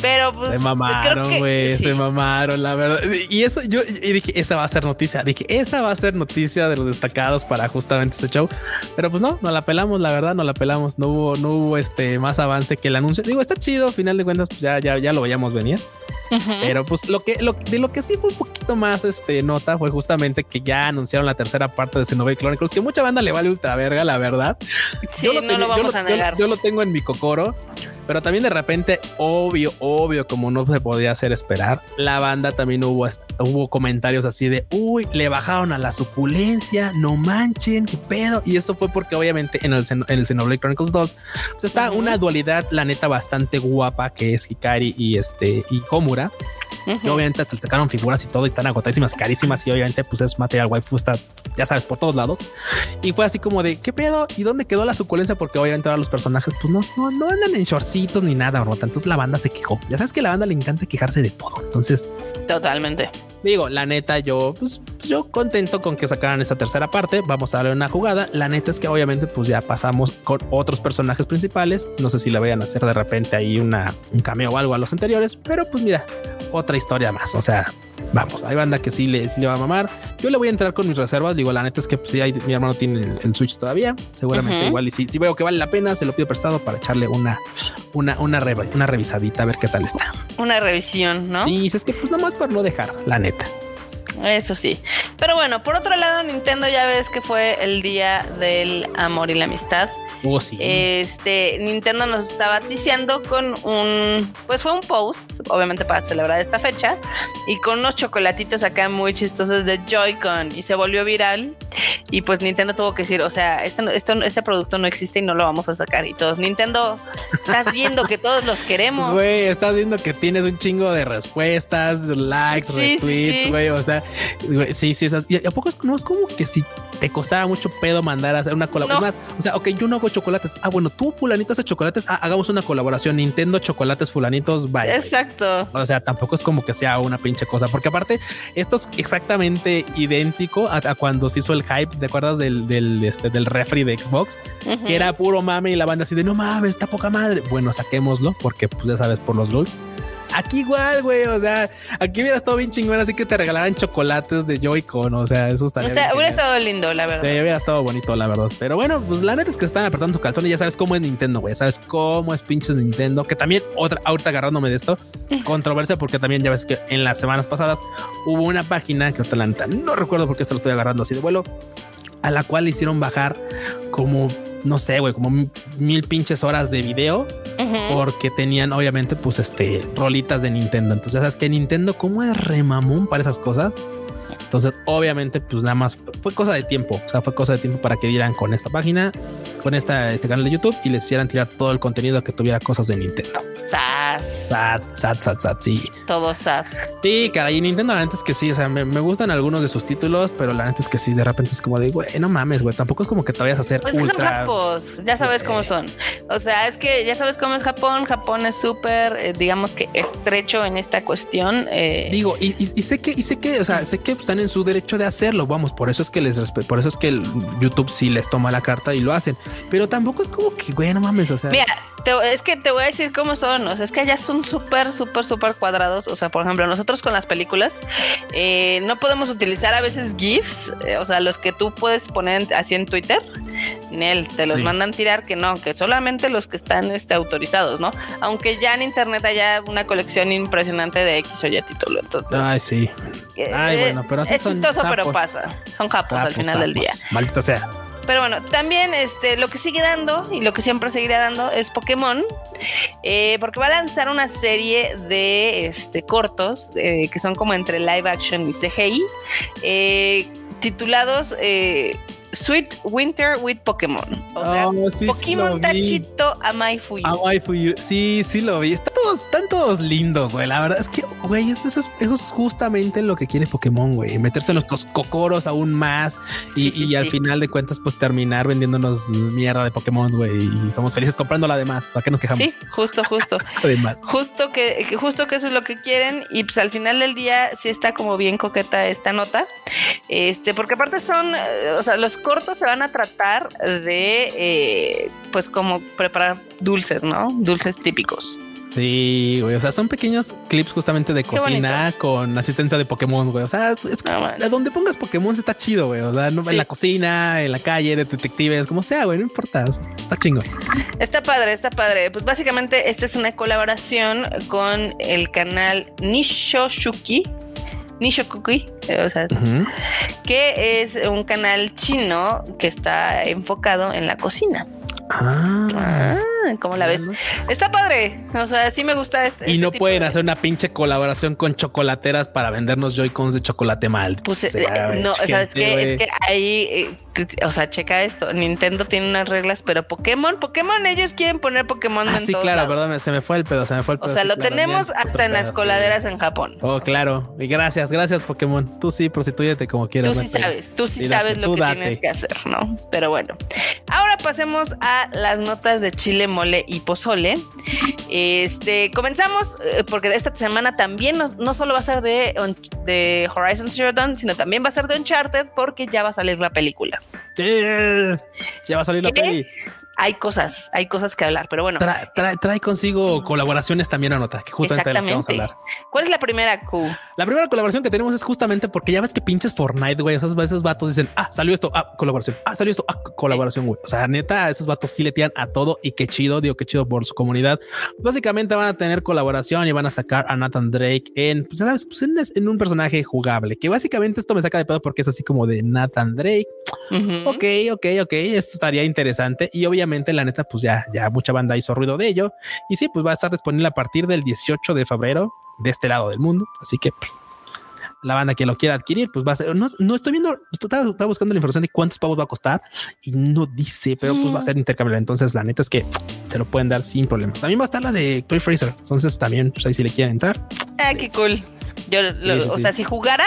Pero pues. Se mamaron, güey. Se mamaron, la verdad. Y eso, yo y dije, esa va a ser noticia. Dije, esa va a ser noticia de los destacados para justamente este show. Pero pues no, no la pelamos, la verdad, no la pelamos. No hubo, no hubo este más avance que el anuncio. Digo, está chido, al final de cuentas, pues ya, ya, ya lo veíamos venir. Pero pues lo que lo, de lo que sí fue un poquito más este nota fue justamente que ya anunciaron la tercera parte de Xenoblade Chronicles, que mucha banda le vale ultra verga, la verdad. Sí, no lo vamos a negar. Yo, lo tengo en mi cocoro. Pero también de repente, obvio, obvio, como no se podía hacer esperar, la banda también hubo, hubo comentarios así de, uy, le bajaron a la suculencia, no manchen, qué pedo. Y eso fue porque obviamente en el, en el Xenoblade Chronicles 2 pues está una dualidad, la neta, bastante guapa, que es Hikari y este, y Komura. Y obviamente se sacaron figuras y todo y están agotadísimas, carísimas y obviamente pues es material waifu, está, ya sabes, por todos lados. Y fue así como de, ¿qué pedo? ¿Y dónde quedó la suculencia? Porque obviamente ahora los personajes pues no, no, no andan en shortcitos ni nada, ¿no? Entonces la banda se quejó. Ya sabes que a la banda le encanta quejarse de todo. Entonces... Totalmente. Digo, la neta, yo, pues, yo contento con que sacaran esta tercera parte. Vamos a darle una jugada. La neta es que obviamente, pues ya pasamos con otros personajes principales. No sé si le vayan a hacer de repente ahí una, un cameo o algo a los anteriores, pero pues mira, otra historia más. O sea, vamos, hay banda que sí le, sí le va a mamar. Yo le voy a entrar con mis reservas. Digo, la neta es que pues, hay, mi hermano tiene el, Switch todavía. Seguramente igual. Y si, si, veo que vale la pena, se lo pido prestado para echarle una, una, una, una revisadita a ver qué tal está. Una revisión, ¿no? Sí, es que pues nomás por no dejar, la neta. Eso sí. Pero bueno, por otro lado, Nintendo ya ves que fue el día del amor y la amistad. Oh, sí. Este Nintendo nos estaba ticiando con un, pues fue un post, obviamente para celebrar esta fecha, y con unos chocolatitos acá muy chistosos de Joy-Con y se volvió viral. Y pues Nintendo tuvo que decir, o sea, esto, esto, este producto no existe y no lo vamos a sacar. Y todos, Nintendo, estás viendo que todos los queremos. Güey, estás viendo que tienes un chingo de respuestas, likes, retweets, güey. O sea, sí, sí, esas. Y a poco no es como que si te costara mucho pedo mandar a hacer una colaboración. Más, o sea, ok, yo no hago chocolates. Ah, bueno, tú fulanito haces chocolates. Ah, hagamos una colaboración. Nintendo chocolates fulanitos. Vaya. Exacto. O sea, tampoco es como que sea una pinche cosa, porque aparte esto es exactamente idéntico a, cuando se hizo el hype. ¿Te acuerdas del, del, este, del refri de Xbox? Que era puro mame y la banda así de no mames, está poca madre. Bueno, saquémoslo porque pues ya sabes por los rules. Aquí igual, güey. O sea, aquí hubiera estado bien chingón, así que te regalaran chocolates de Joy-Con. O sea, eso estaría. hubiera estado lindo, la verdad. Sí, hubiera estado bonito, la verdad. Pero bueno, pues la neta es que están apretando su calzón y ya sabes cómo es Nintendo, güey. Sabes cómo es pinches Nintendo. Que también, otra, ahorita agarrándome de esto, controversia, porque también ya ves que en las semanas pasadas hubo una página que otra la neta no recuerdo por qué esto lo estoy agarrando así de vuelo, a la cual hicieron bajar como no sé, güey, como mil pinches horas de video porque tenían obviamente pues este rolitas de Nintendo. Entonces, sabes que Nintendo cómo es remamón para esas cosas. Entonces, obviamente, pues nada más fue cosa de tiempo. O sea, fue cosa de tiempo para que dieran con esta página, con esta, este canal de YouTube y les hicieran tirar todo el contenido que tuviera cosas de Nintendo. Sad. Sad, sad, sad, sad, sí. Todo sad. Sí, cara, y Nintendo la neta es que sí, o sea, me, gustan algunos de sus títulos, pero la neta es que sí, de repente es como de, güey, no mames, güey, tampoco es como que te vayas a hacer pues ultra... son ya sabes cómo son. O sea, es que ya sabes cómo es Japón, Japón es súper, eh, digamos que estrecho en esta cuestión. Eh. Digo, y, sé que, y sé que, o sea, sé que están en su derecho de hacerlo, vamos, por eso es que les por eso es que el YouTube sí les toma la carta y lo hacen, pero tampoco es como que, güey, no mames, o sea. Mira, es que te voy a decir cómo son, es que allá son súper, súper, súper cuadrados, o sea, por ejemplo, nosotros con las películas eh, no podemos utilizar a veces GIFs, eh, o sea, los que tú puedes poner así en Twitter, Nel, te los mandan tirar que no, que solamente los que están este, autorizados, ¿no? Aunque ya en internet haya una colección impresionante de X o Y título, entonces. Ay, sí. Eh, Ay, bueno, pero es chistoso, pero pasa. Son japos al final del día. Maldita sea. Pero bueno, también este, lo que sigue dando y lo que siempre seguirá dando es Pokémon, eh, porque va a lanzar una serie de este, cortos eh, que son como entre live action y CGI, eh, titulados Sweet Winter with Pokémon. O sea, oh, Pokémon Tachito Amai Fuyu. Amai Fuyu. Sí, sí lo vi. Está tantos, tantos lindos, güey. La verdad es que, güey, eso, es, eso es justamente lo que quiere Pokémon, güey. Meterse en nuestros cocoros aún más y, al final de cuentas, pues terminar vendiéndonos mierda de Pokémon, güey. Y somos felices comprándola además. ¿Para qué nos quejamos? Sí, justo, justo. además. Justo que, justo que eso es lo que quieren. Y pues al final del día sí está como bien coqueta esta nota. Este, porque aparte son, eh, o sea, los cortos se van a tratar de, eh, pues como preparar dulces, ¿no? Dulces típicos. Sí, güey. O sea, son pequeños clips justamente de cocina con asistencia de Pokémon, güey. O sea, es que donde pongas Pokémon está chido, güey. O sea, no, en la cocina, en la calle, de detectives, como sea, güey. No importa. está chingo. Está padre, está padre. Pues básicamente esta es una colaboración con el canal Nishoshuki. Nishokuki, o sea, que es un canal chino que está enfocado en la cocina. Ah. ah. ¿Cómo la ves? Está padre. O sea, sí me gusta este. Y este no pueden hacer una pinche colaboración con chocolateras para vendernos Joy-Cons de chocolate mal. Pues eh, no, ¿sabes qué? Es que ahí eh, o sea, checa esto. Nintendo tiene unas reglas, pero Pokémon, Pokémon, ellos quieren poner Pokémon ah, sí, claro, perdón, se me fue el pedo, se me fue el pedo. O sea, lo tenemos hasta en las coladeras en Japón. Oh, claro. Y gracias, gracias, Pokémon. Tú sí, prostituyete como quieras. Tú sí sabes, tú sí sabes lo que tienes que hacer, ¿no? Pero bueno. Ahora pasemos a las notas de chile, mole y pozole. Este, comenzamos eh, porque esta semana también no, solo va a ser de, de Horizon Zero Dawn, sino también va a ser de Uncharted porque ya va a salir la película. Ya va a salir la peli hay cosas, hay cosas que hablar, pero bueno. trae, consigo colaboraciones también nota, que justamente de las que vamos a hablar. ¿Cuál es la primera Q? La primera colaboración que tenemos es justamente porque ya ves que pinches Fortnite, güey. Esos, esos vatos dicen, ah, salió esto, ah, colaboración, ah, salió esto, ah, colaboración, güey. O sea, neta, esos vatos sí le tiran a todo y qué chido, digo, qué chido por su comunidad. Básicamente van a tener colaboración y van a sacar a Nathan Drake en, pues, ¿sabes? Pues en, un personaje jugable, que básicamente esto me saca de pedo porque es así como de Nathan Drake. Ok, ok, ok, esto estaría interesante y obviamente la neta, pues ya, ya mucha banda hizo ruido de ello. Y sí, pues va a estar disponible a partir del 18 de febrero de este lado del mundo. Así que pues, la banda que lo quiera adquirir, pues va a ser. No, no estoy viendo, estaba, buscando la información de cuántos pavos va a costar y no dice, pero pues va a ser intercambiable. Entonces, la neta es que se lo pueden dar sin problema. También va a estar la de Chloe Fraser. Entonces, también, pues ahí si le quieren entrar. Ah, qué cool. Yo, o sea, si jugara,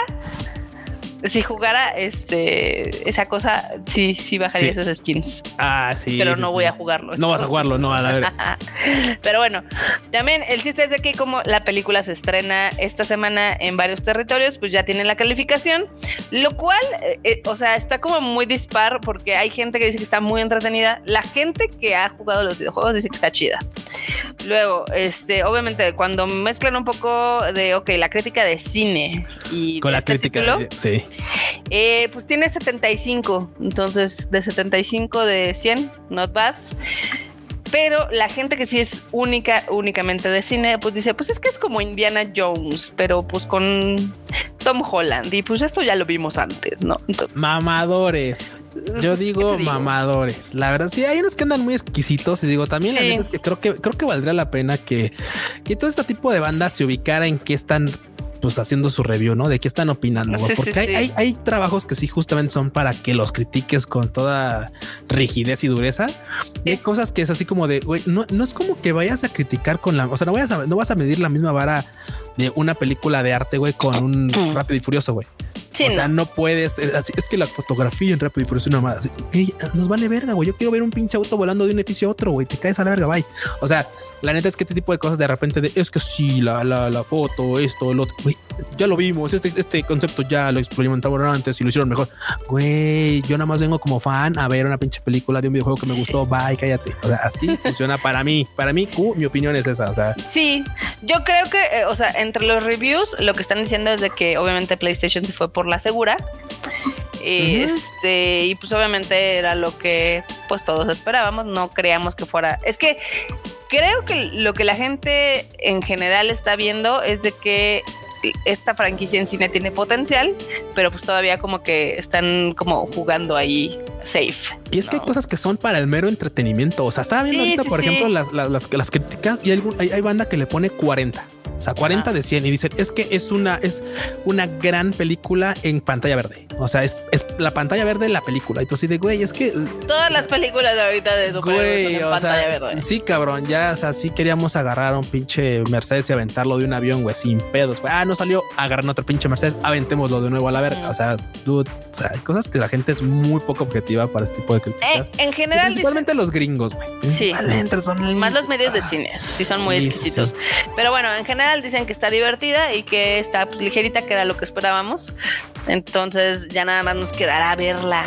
si jugara este esa cosa, sí, sí bajaría esos skins. Ah, sí. Pero no voy a jugarlo. No vas a jugarlo, no, a la ver. Pero bueno, también el chiste es de que como la película se estrena esta semana en varios territorios, pues ya tienen la calificación, lo cual, eh, eh, o sea, está como muy dispar porque hay gente que dice que está muy entretenida. La gente que ha jugado los videojuegos dice que está chida. Luego, este, obviamente, cuando mezclan un poco de, ok, la crítica de cine y con la este crítica, sí. Eh, pues tiene 75, entonces de 75 de 100, not bad. Pero la gente que sí es única, únicamente de cine, pues dice, pues es que es como Indiana Jones, pero pues con Tom Holland. Y pues esto ya lo vimos antes, ¿no? mamadores. Yo digo, mamadores. La verdad, sí, hay unos que andan muy exquisitos. Y digo, también la es que creo que creo que valdría la pena que, que todo este tipo de bandas se ubicara en qué están pues haciendo su review, ¿no? De qué están opinando, porque hay, hay, trabajos que sí justamente son para que los critiques con toda rigidez y dureza. Y hay cosas que es así como de, güey, no, no es como que vayas a criticar con la, o sea, no vayas a, no vas a medir la misma vara de una película de arte, güey, con un rápido y furioso, güey o sea, no, puedes. Eh, es que la fotografía en Rápido y Furioso una más. nos vale verga, güey. Yo quiero ver un pinche auto volando de un edificio a otro, güey. Te caes a la verga, bye. O sea, la neta es que este tipo de cosas de repente de es que sí, la, la, la foto, esto, lo otro, güey. Ya lo vimos. Este, este concepto ya lo experimentaron antes y lo hicieron mejor. Güey, yo nada más vengo como fan a ver una pinche película de un videojuego que me gustó. Bye, cállate. O sea, así funciona para mí. Para mí, Q, mi opinión es esa. O sea, sí, yo creo que, eh, o sea, entre los reviews, lo que están diciendo es de que obviamente PlayStation se fue por la segura. Este, y pues obviamente era lo que pues todos esperábamos, no creíamos que fuera. Es que creo que lo que la gente en general está viendo es de que esta franquicia en cine tiene potencial, pero pues todavía como que están como jugando ahí safe. Y es que hay cosas que son para el mero entretenimiento. O sea, estaba viendo ahorita, por ejemplo, las, las, las, críticas y hay, hay, banda que le pone 40. O sea, 40 de 100 y dicen, es que es una, es una gran película en pantalla verde. O sea, es, es la pantalla verde de la película. Y tú así de, güey, es que... Todas las películas de ahorita de superhéroes son en pantalla verde. Sí, cabrón, ya, o sea, sí queríamos agarrar a un pinche Mercedes y aventarlo de un avión, güey, sin pedos. Ah, no salió, agarran otro pinche Mercedes, aventémoslo de nuevo a la verga. O sea, dude, o sea, hay cosas que la gente es muy poco objetiva para este tipo de críticas. Eh, en general... Principalmente los gringos, güey. Sí. Son... Más los medios de cine, sí son muy exquisitos. Pero bueno, en general dicen que está divertida y que está pues, ligerita, que era lo que esperábamos. Entonces ya nada más nos quedará verla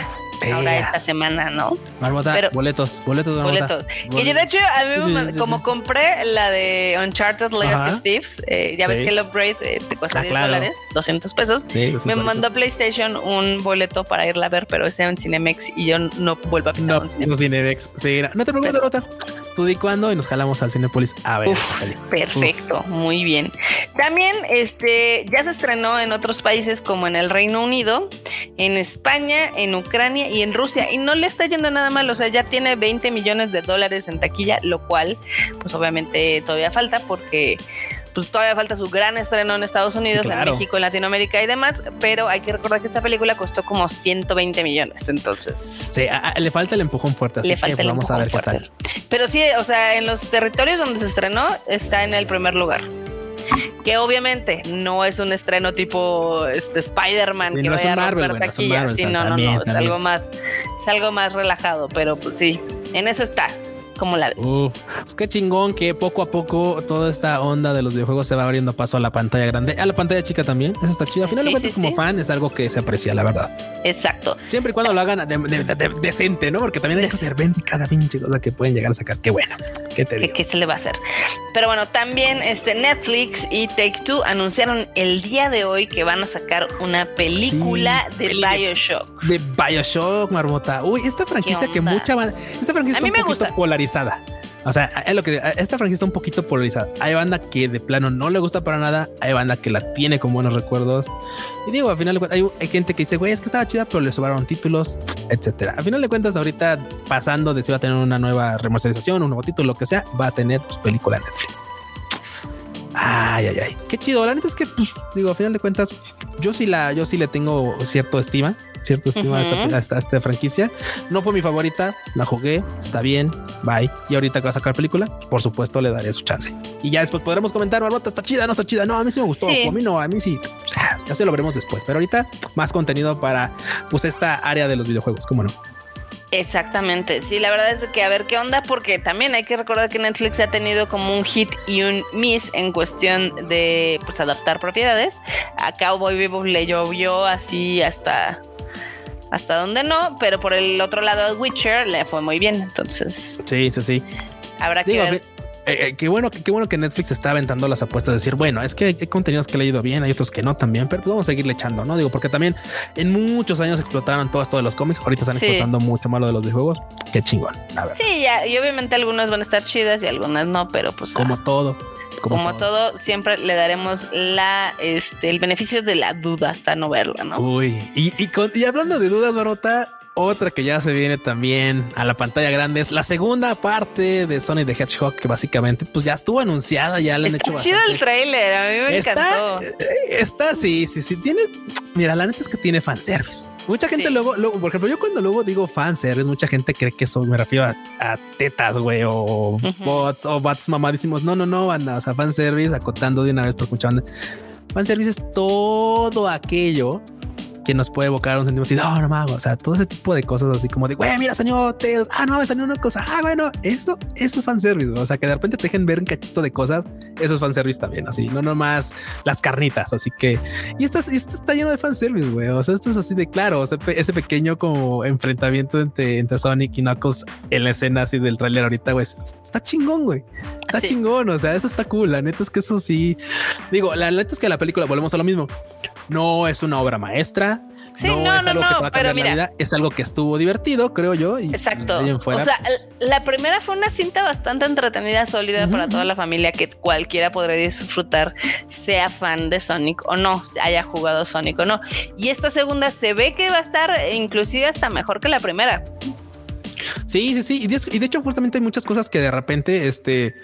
ahora esta semana, ¿no? Marmota, Pero, boletos, boletos, boletos. Que yo de hecho, a mí como compré la de Uncharted Legacy of Thieves, eh, ya ves que el upgrade eh, te cuesta 10 ah, dólares, 200 pesos. me mandó PlayStation un boleto para irla a ver, pero ese en Cinemex y yo no vuelvo a pisar no, Cinemex. No, Cinemex. Sí, no te preocupes, Marmota tú di cuándo y nos jalamos al Cinepolis a ver. perfecto, muy bien. También este ya se estrenó en otros países como en el Reino Unido, en España, en Ucrania y en Rusia y no le está yendo nada mal, o sea, ya tiene 20 millones de dólares en taquilla, lo cual pues obviamente todavía falta porque pues todavía falta su gran estreno en Estados Unidos, en México, en Latinoamérica y demás, pero hay que recordar que esta película costó como 120 millones, entonces. Sí, le falta el empujón fuerte. le falta el vamos a ver fuerte. Pero sí, o sea, en los territorios donde se estrenó está en el primer lugar que obviamente no es un estreno tipo este Spider-Man que vaya a romper taquilla, sí, no, no, no, es algo más, es algo más relajado, pero pues sí, en eso está. ¿Cómo la ves? Uf, pues qué chingón que poco a poco toda esta onda de los videojuegos se va abriendo paso a la pantalla grande, a la pantalla chica también. Eso está chido. Al final de cuentas, como fan, es algo que se aprecia, la verdad. Exacto. Siempre y cuando lo hagan de, decente, ¿no? Porque también hay que hacer cada pinche cosa que pueden llegar a sacar. Qué bueno. ¿Qué te ¿Qué, se le va a hacer? Pero bueno, también este Netflix y Take Two anunciaron el día de hoy que van a sacar una película de Bioshock. De, Bioshock, Marmota. Uy, esta franquicia que mucha esta franquicia a mí me gusta. polarizada o sea, es lo que esta franquicia está un poquito polarizada. Hay banda que de plano no le gusta para nada, hay banda que la tiene con buenos recuerdos. Y digo, al final hay, hay gente que dice, güey, es que estaba chida, pero le sobraron títulos, etcétera. Al final de cuentas, ahorita pasando de si va a tener una nueva remasterización, un nuevo título, lo que sea, va a tener pues, película Netflix. Ay, ay, ay. Qué chido. La neta es que, pues, digo, al final de cuentas, yo sí la, yo sí le tengo cierto estima cierto estima a, esta, franquicia. No fue mi favorita, la jugué, está bien, bye. Y ahorita que va a sacar película, por supuesto le daré su chance. Y ya después podremos comentar, Barbota, está chida, no está chida. No, a mí sí me gustó, a mí no, a mí sí. Ya se lo veremos después, pero ahorita más contenido para pues esta área de los videojuegos, ¿cómo no? Exactamente, sí, la verdad es que a ver qué onda, porque también hay que recordar que Netflix ha tenido como un hit y un miss en cuestión de pues adaptar propiedades. A Cowboy Vivo le llovió así hasta hasta donde no, pero por el otro lado Witcher le fue muy bien, entonces. Sí, sí, sí. Habrá que ver. Eh, eh, qué bueno, qué bueno que Netflix está aventando las apuestas, de decir, bueno, es que hay, contenidos que he leído bien, hay otros que no también, pero pues vamos a seguirle echando, ¿no? Digo, porque también en muchos años explotaron todo esto de los cómics, ahorita están explotando mucho más lo de los videojuegos. Qué chingón, la verdad. Sí, ya, y obviamente algunas van a estar chidas y algunas no, pero pues. Como ah. todo. Como, todo. siempre le daremos la, este, el beneficio de la duda hasta no verla, ¿no? Uy, y, y, hablando de dudas, Barota, otra que ya se viene también a la pantalla grande es la segunda parte de Sonic the Hedgehog, que básicamente pues ya estuvo anunciada, ya le han hecho chido el trailer, a mí me encantó. Eh, está, sí, sí, sí, tiene, mira, la neta es que tiene fanservice. Mucha gente luego, luego, por ejemplo, yo cuando luego digo fanservice, mucha gente cree que eso me refiero a, tetas, güey, o bots, o bots mamadísimos. No, no, no, banda, o sea, fanservice, acotando de una vez por banda. Fanservice es todo aquello que nos puede evocar un sentimiento así, no, no mames, o sea, todo ese tipo de cosas así como de, güey, mira, señor Tails, ah, no, me salió una cosa, ah, bueno, eso, eso es fanservice, o sea, que de repente te dejen ver un cachito de cosas, eso es fanservice también, así, no nomás las carnitas, así que, y esto, esto está lleno de fanservice, güey, o sea, esto es así de claro, o sea, ese pequeño como enfrentamiento entre, entre Sonic y Knuckles en la escena así del tráiler ahorita, güey, está chingón, güey, está chingón, o sea, eso está cool, la neta es que eso sí, digo, la neta es que la película, volvemos a lo mismo, no es una obra maestra, Sí, no, no, no, pero mira, es algo que estuvo divertido, creo yo. Y exacto. o sea, la primera fue una cinta bastante entretenida, sólida para toda la familia que cualquiera podría disfrutar, sea fan de Sonic o no, haya jugado Sonic o no. Y esta segunda se ve que va a estar inclusive hasta mejor que la primera. Sí, sí, sí. Y de, y de, hecho, justamente hay muchas cosas que de repente, este,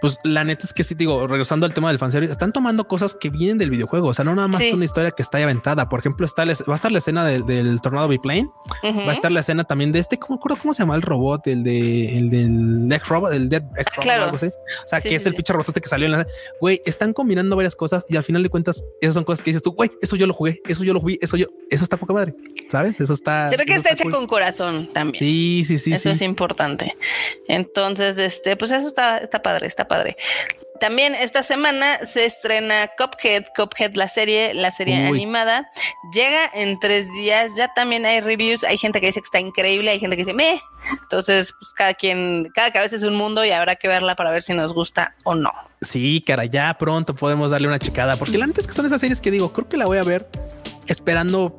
pues la neta es que sí, digo, regresando al tema del fanservice, están tomando cosas que vienen del videojuego. O sea, no nada más es una historia que está aventada. Por ejemplo, está va a estar la escena del, del Tornado Biplane. Va a estar la escena también de este, ¿cómo, cómo se llama el robot? El de el del Robot, el Dead Robot, claro. algo así. O sea, que es el pinche robot que salió en la. Güey, están combinando varias cosas y al final de cuentas, esas son cosas que dices tú, güey, eso yo lo jugué, eso yo lo jugué, eso yo, eso está poca madre. ¿Sabes? Eso está. Ve que está, hecha con corazón también. Sí, sí, sí. Eso es importante. Entonces, este, pues eso está, está padre, está padre. También esta semana se estrena Cuphead, Cuphead la serie, la serie animada. Llega en tres días, ya también hay reviews, hay gente que dice que está increíble, hay gente que dice me. Entonces, pues cada quien, cada cabeza es un mundo y habrá que verla para ver si nos gusta o no. Sí, cara, ya pronto podemos darle una checada, porque la neta es que son esas series que digo, creo que la voy a ver esperando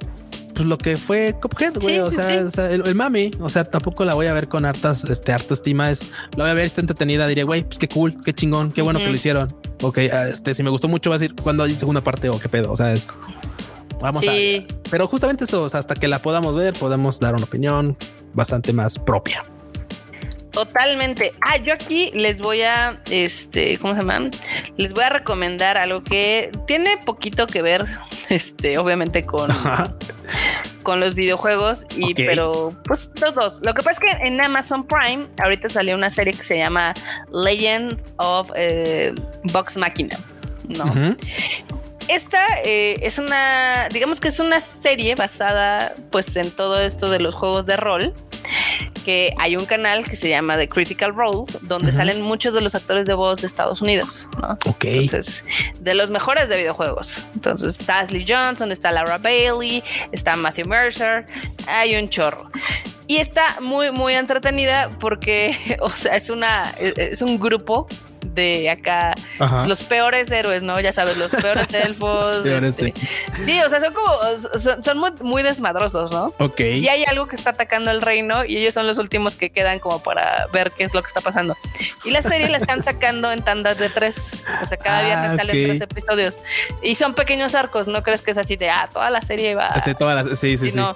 pues lo que fue Cuphead, güey. o, sea, el, mami, o sea, tampoco la voy a ver con hartas, este, harta estima. Es, la voy a ver, está entretenida. Diría, güey, pues qué cool, qué chingón, qué bueno que lo hicieron. Ok, ah, este, si me gustó mucho, va a decir cuando hay segunda parte o qué pedo. O sea, es. Vamos a ver. Pero justamente eso, o sea, hasta que la podamos ver, podemos dar una opinión bastante más propia. Totalmente. Ah, yo aquí les voy a, este, ¿cómo se llama? Les voy a recomendar algo que tiene poquito que ver, este, obviamente con, con los videojuegos y, pero, pues los dos. Lo que pasa es que en Amazon Prime ahorita salió una serie que se llama Legend of eh, Box Machina, ¿no? esta eh, es una, digamos que es una serie basada pues en todo esto de los juegos de rol que hay un canal que se llama The Critical Role, donde salen muchos de los actores de voz de Estados Unidos. ¿no? Ok. Entonces, de los mejores de videojuegos. Entonces, está Ashley Johnson, está Laura Bailey, está Matthew Mercer, hay un chorro. Y está muy, muy entretenida porque, o sea, es una, es un grupo de acá los peores héroes, ¿no? Ya sabes, los peores elfos. Este, sí. o sea, son como, son, muy, muy, desmadrosos, ¿no? Ok. Y hay algo que está atacando el reino y ellos son los últimos que quedan como para ver qué es lo que está pasando. Y la serie la están sacando en tandas de tres, o sea, cada viernes ah, salen tres episodios y son pequeños arcos, no crees que es así de, ah, toda la serie va. Este, toda la, sí, sí, sí. No.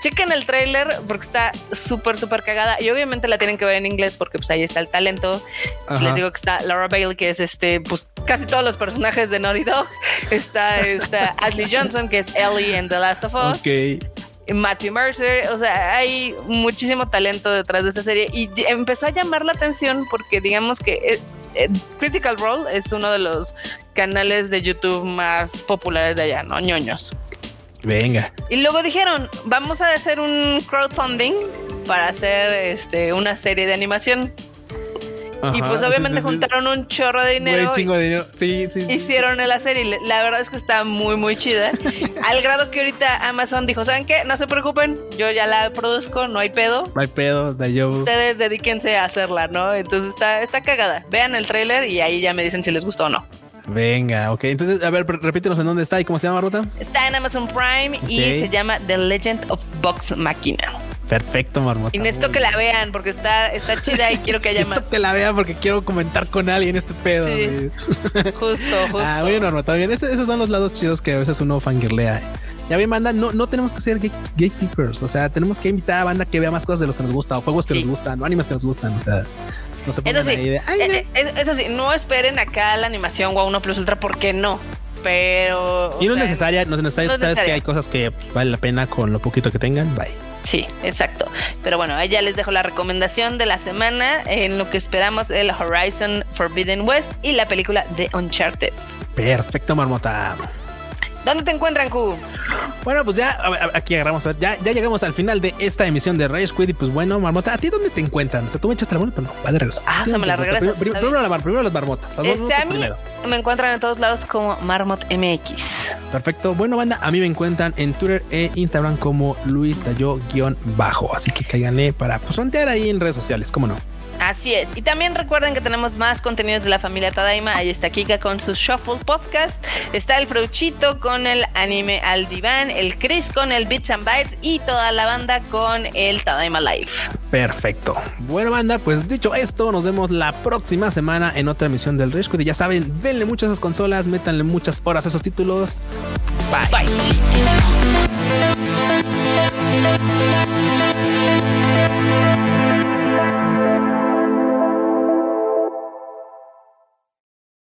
Chequen el tráiler porque está súper, súper cagada y obviamente la tienen que ver en inglés porque pues ahí está el talento. Les digo que está Laura Bailey, que es este, pues casi todos los personajes de Naughty Dog. Está, está Ashley Johnson, que es Ellie en The Last of Us. Matthew Mercer, o sea, hay muchísimo talento detrás de esta serie y empezó a llamar la atención porque digamos que eh, eh, Critical Role es uno de los canales de YouTube más populares de allá, ¿no? ñoños. Venga. Y luego dijeron, vamos a hacer un crowdfunding para hacer este, una serie de animación y pues obviamente juntaron un chorro de dinero. chingo de dinero. Sí, sí. Hicieron la serie. La verdad es que está muy, muy chida. Al grado que ahorita Amazon dijo: ¿Saben qué? No se preocupen, yo ya la produzco, no hay pedo. No hay pedo, de yo. Ustedes dedíquense a hacerla, ¿no? Entonces está, está cagada. Vean el tráiler y ahí ya me dicen si les gustó o no. Venga, ok. Entonces, a ver, repítenos en dónde está y cómo se llama, Ruta. Está en Amazon Prime y se llama The Legend of Box Machina. Perfecto, Marmota. Y necesito que la vean porque está, está chida y quiero que haya más. que la vean porque quiero comentar con alguien este pedo. Sí. justo, justo. Ah, bien, Marmota, bien. esos son los lados chidos que a veces uno fangirlea. Ya bien, banda, no, no tenemos que ser gatekeepers. O sea, tenemos que invitar a banda que vea más cosas de los que nos gusta, o juegos que nos gustan, o animes que nos gustan. O sea, no se eso sí, ahí de, eh, eh, eso sí, no esperen acá la animación o 1 Plus Ultra, porque no pero. Y no, es necesaria, no es necesario, sabes que hay cosas que vale la pena con lo poquito que tengan, bye. Sí, exacto. Pero bueno, ya les dejo la recomendación de la semana en lo que esperamos el Horizon Forbidden West y la película de Uncharted. Perfecto, Marmota. ¿Dónde te encuentran, Q? Bueno, pues ya aquí agarramos a ver. Ya, ya llegamos al final de esta emisión de Rage Quit. Y pues bueno, Marmota, ¿a ti dónde te encuentran? O sea, tú me echaste la mano, pero no, va de regreso. Ah, se me la regresas. Primero, primero, la, primero, las marmotas. este, a mí me encuentran en todos lados como Marmot MX. Perfecto. Bueno, banda, a mí me encuentran en Twitter e Instagram como Luis Dayo-bajo. Así que cáiganle para pues, frontear ahí en redes sociales, ¿cómo no? Así es. Y también recuerden que tenemos más contenidos de la familia Tadaima. Ahí está Kika con su Shuffle Podcast. Está el Fruchito con el anime al diván. El Chris con el Bits and Bytes. Y toda la banda con el Tadaima Live. Perfecto. Bueno, banda, pues dicho esto, nos vemos la próxima semana en otra emisión del Rescue. Y ya saben, denle muchas a esas consolas, métanle muchas horas a esos títulos. Bye. Bye.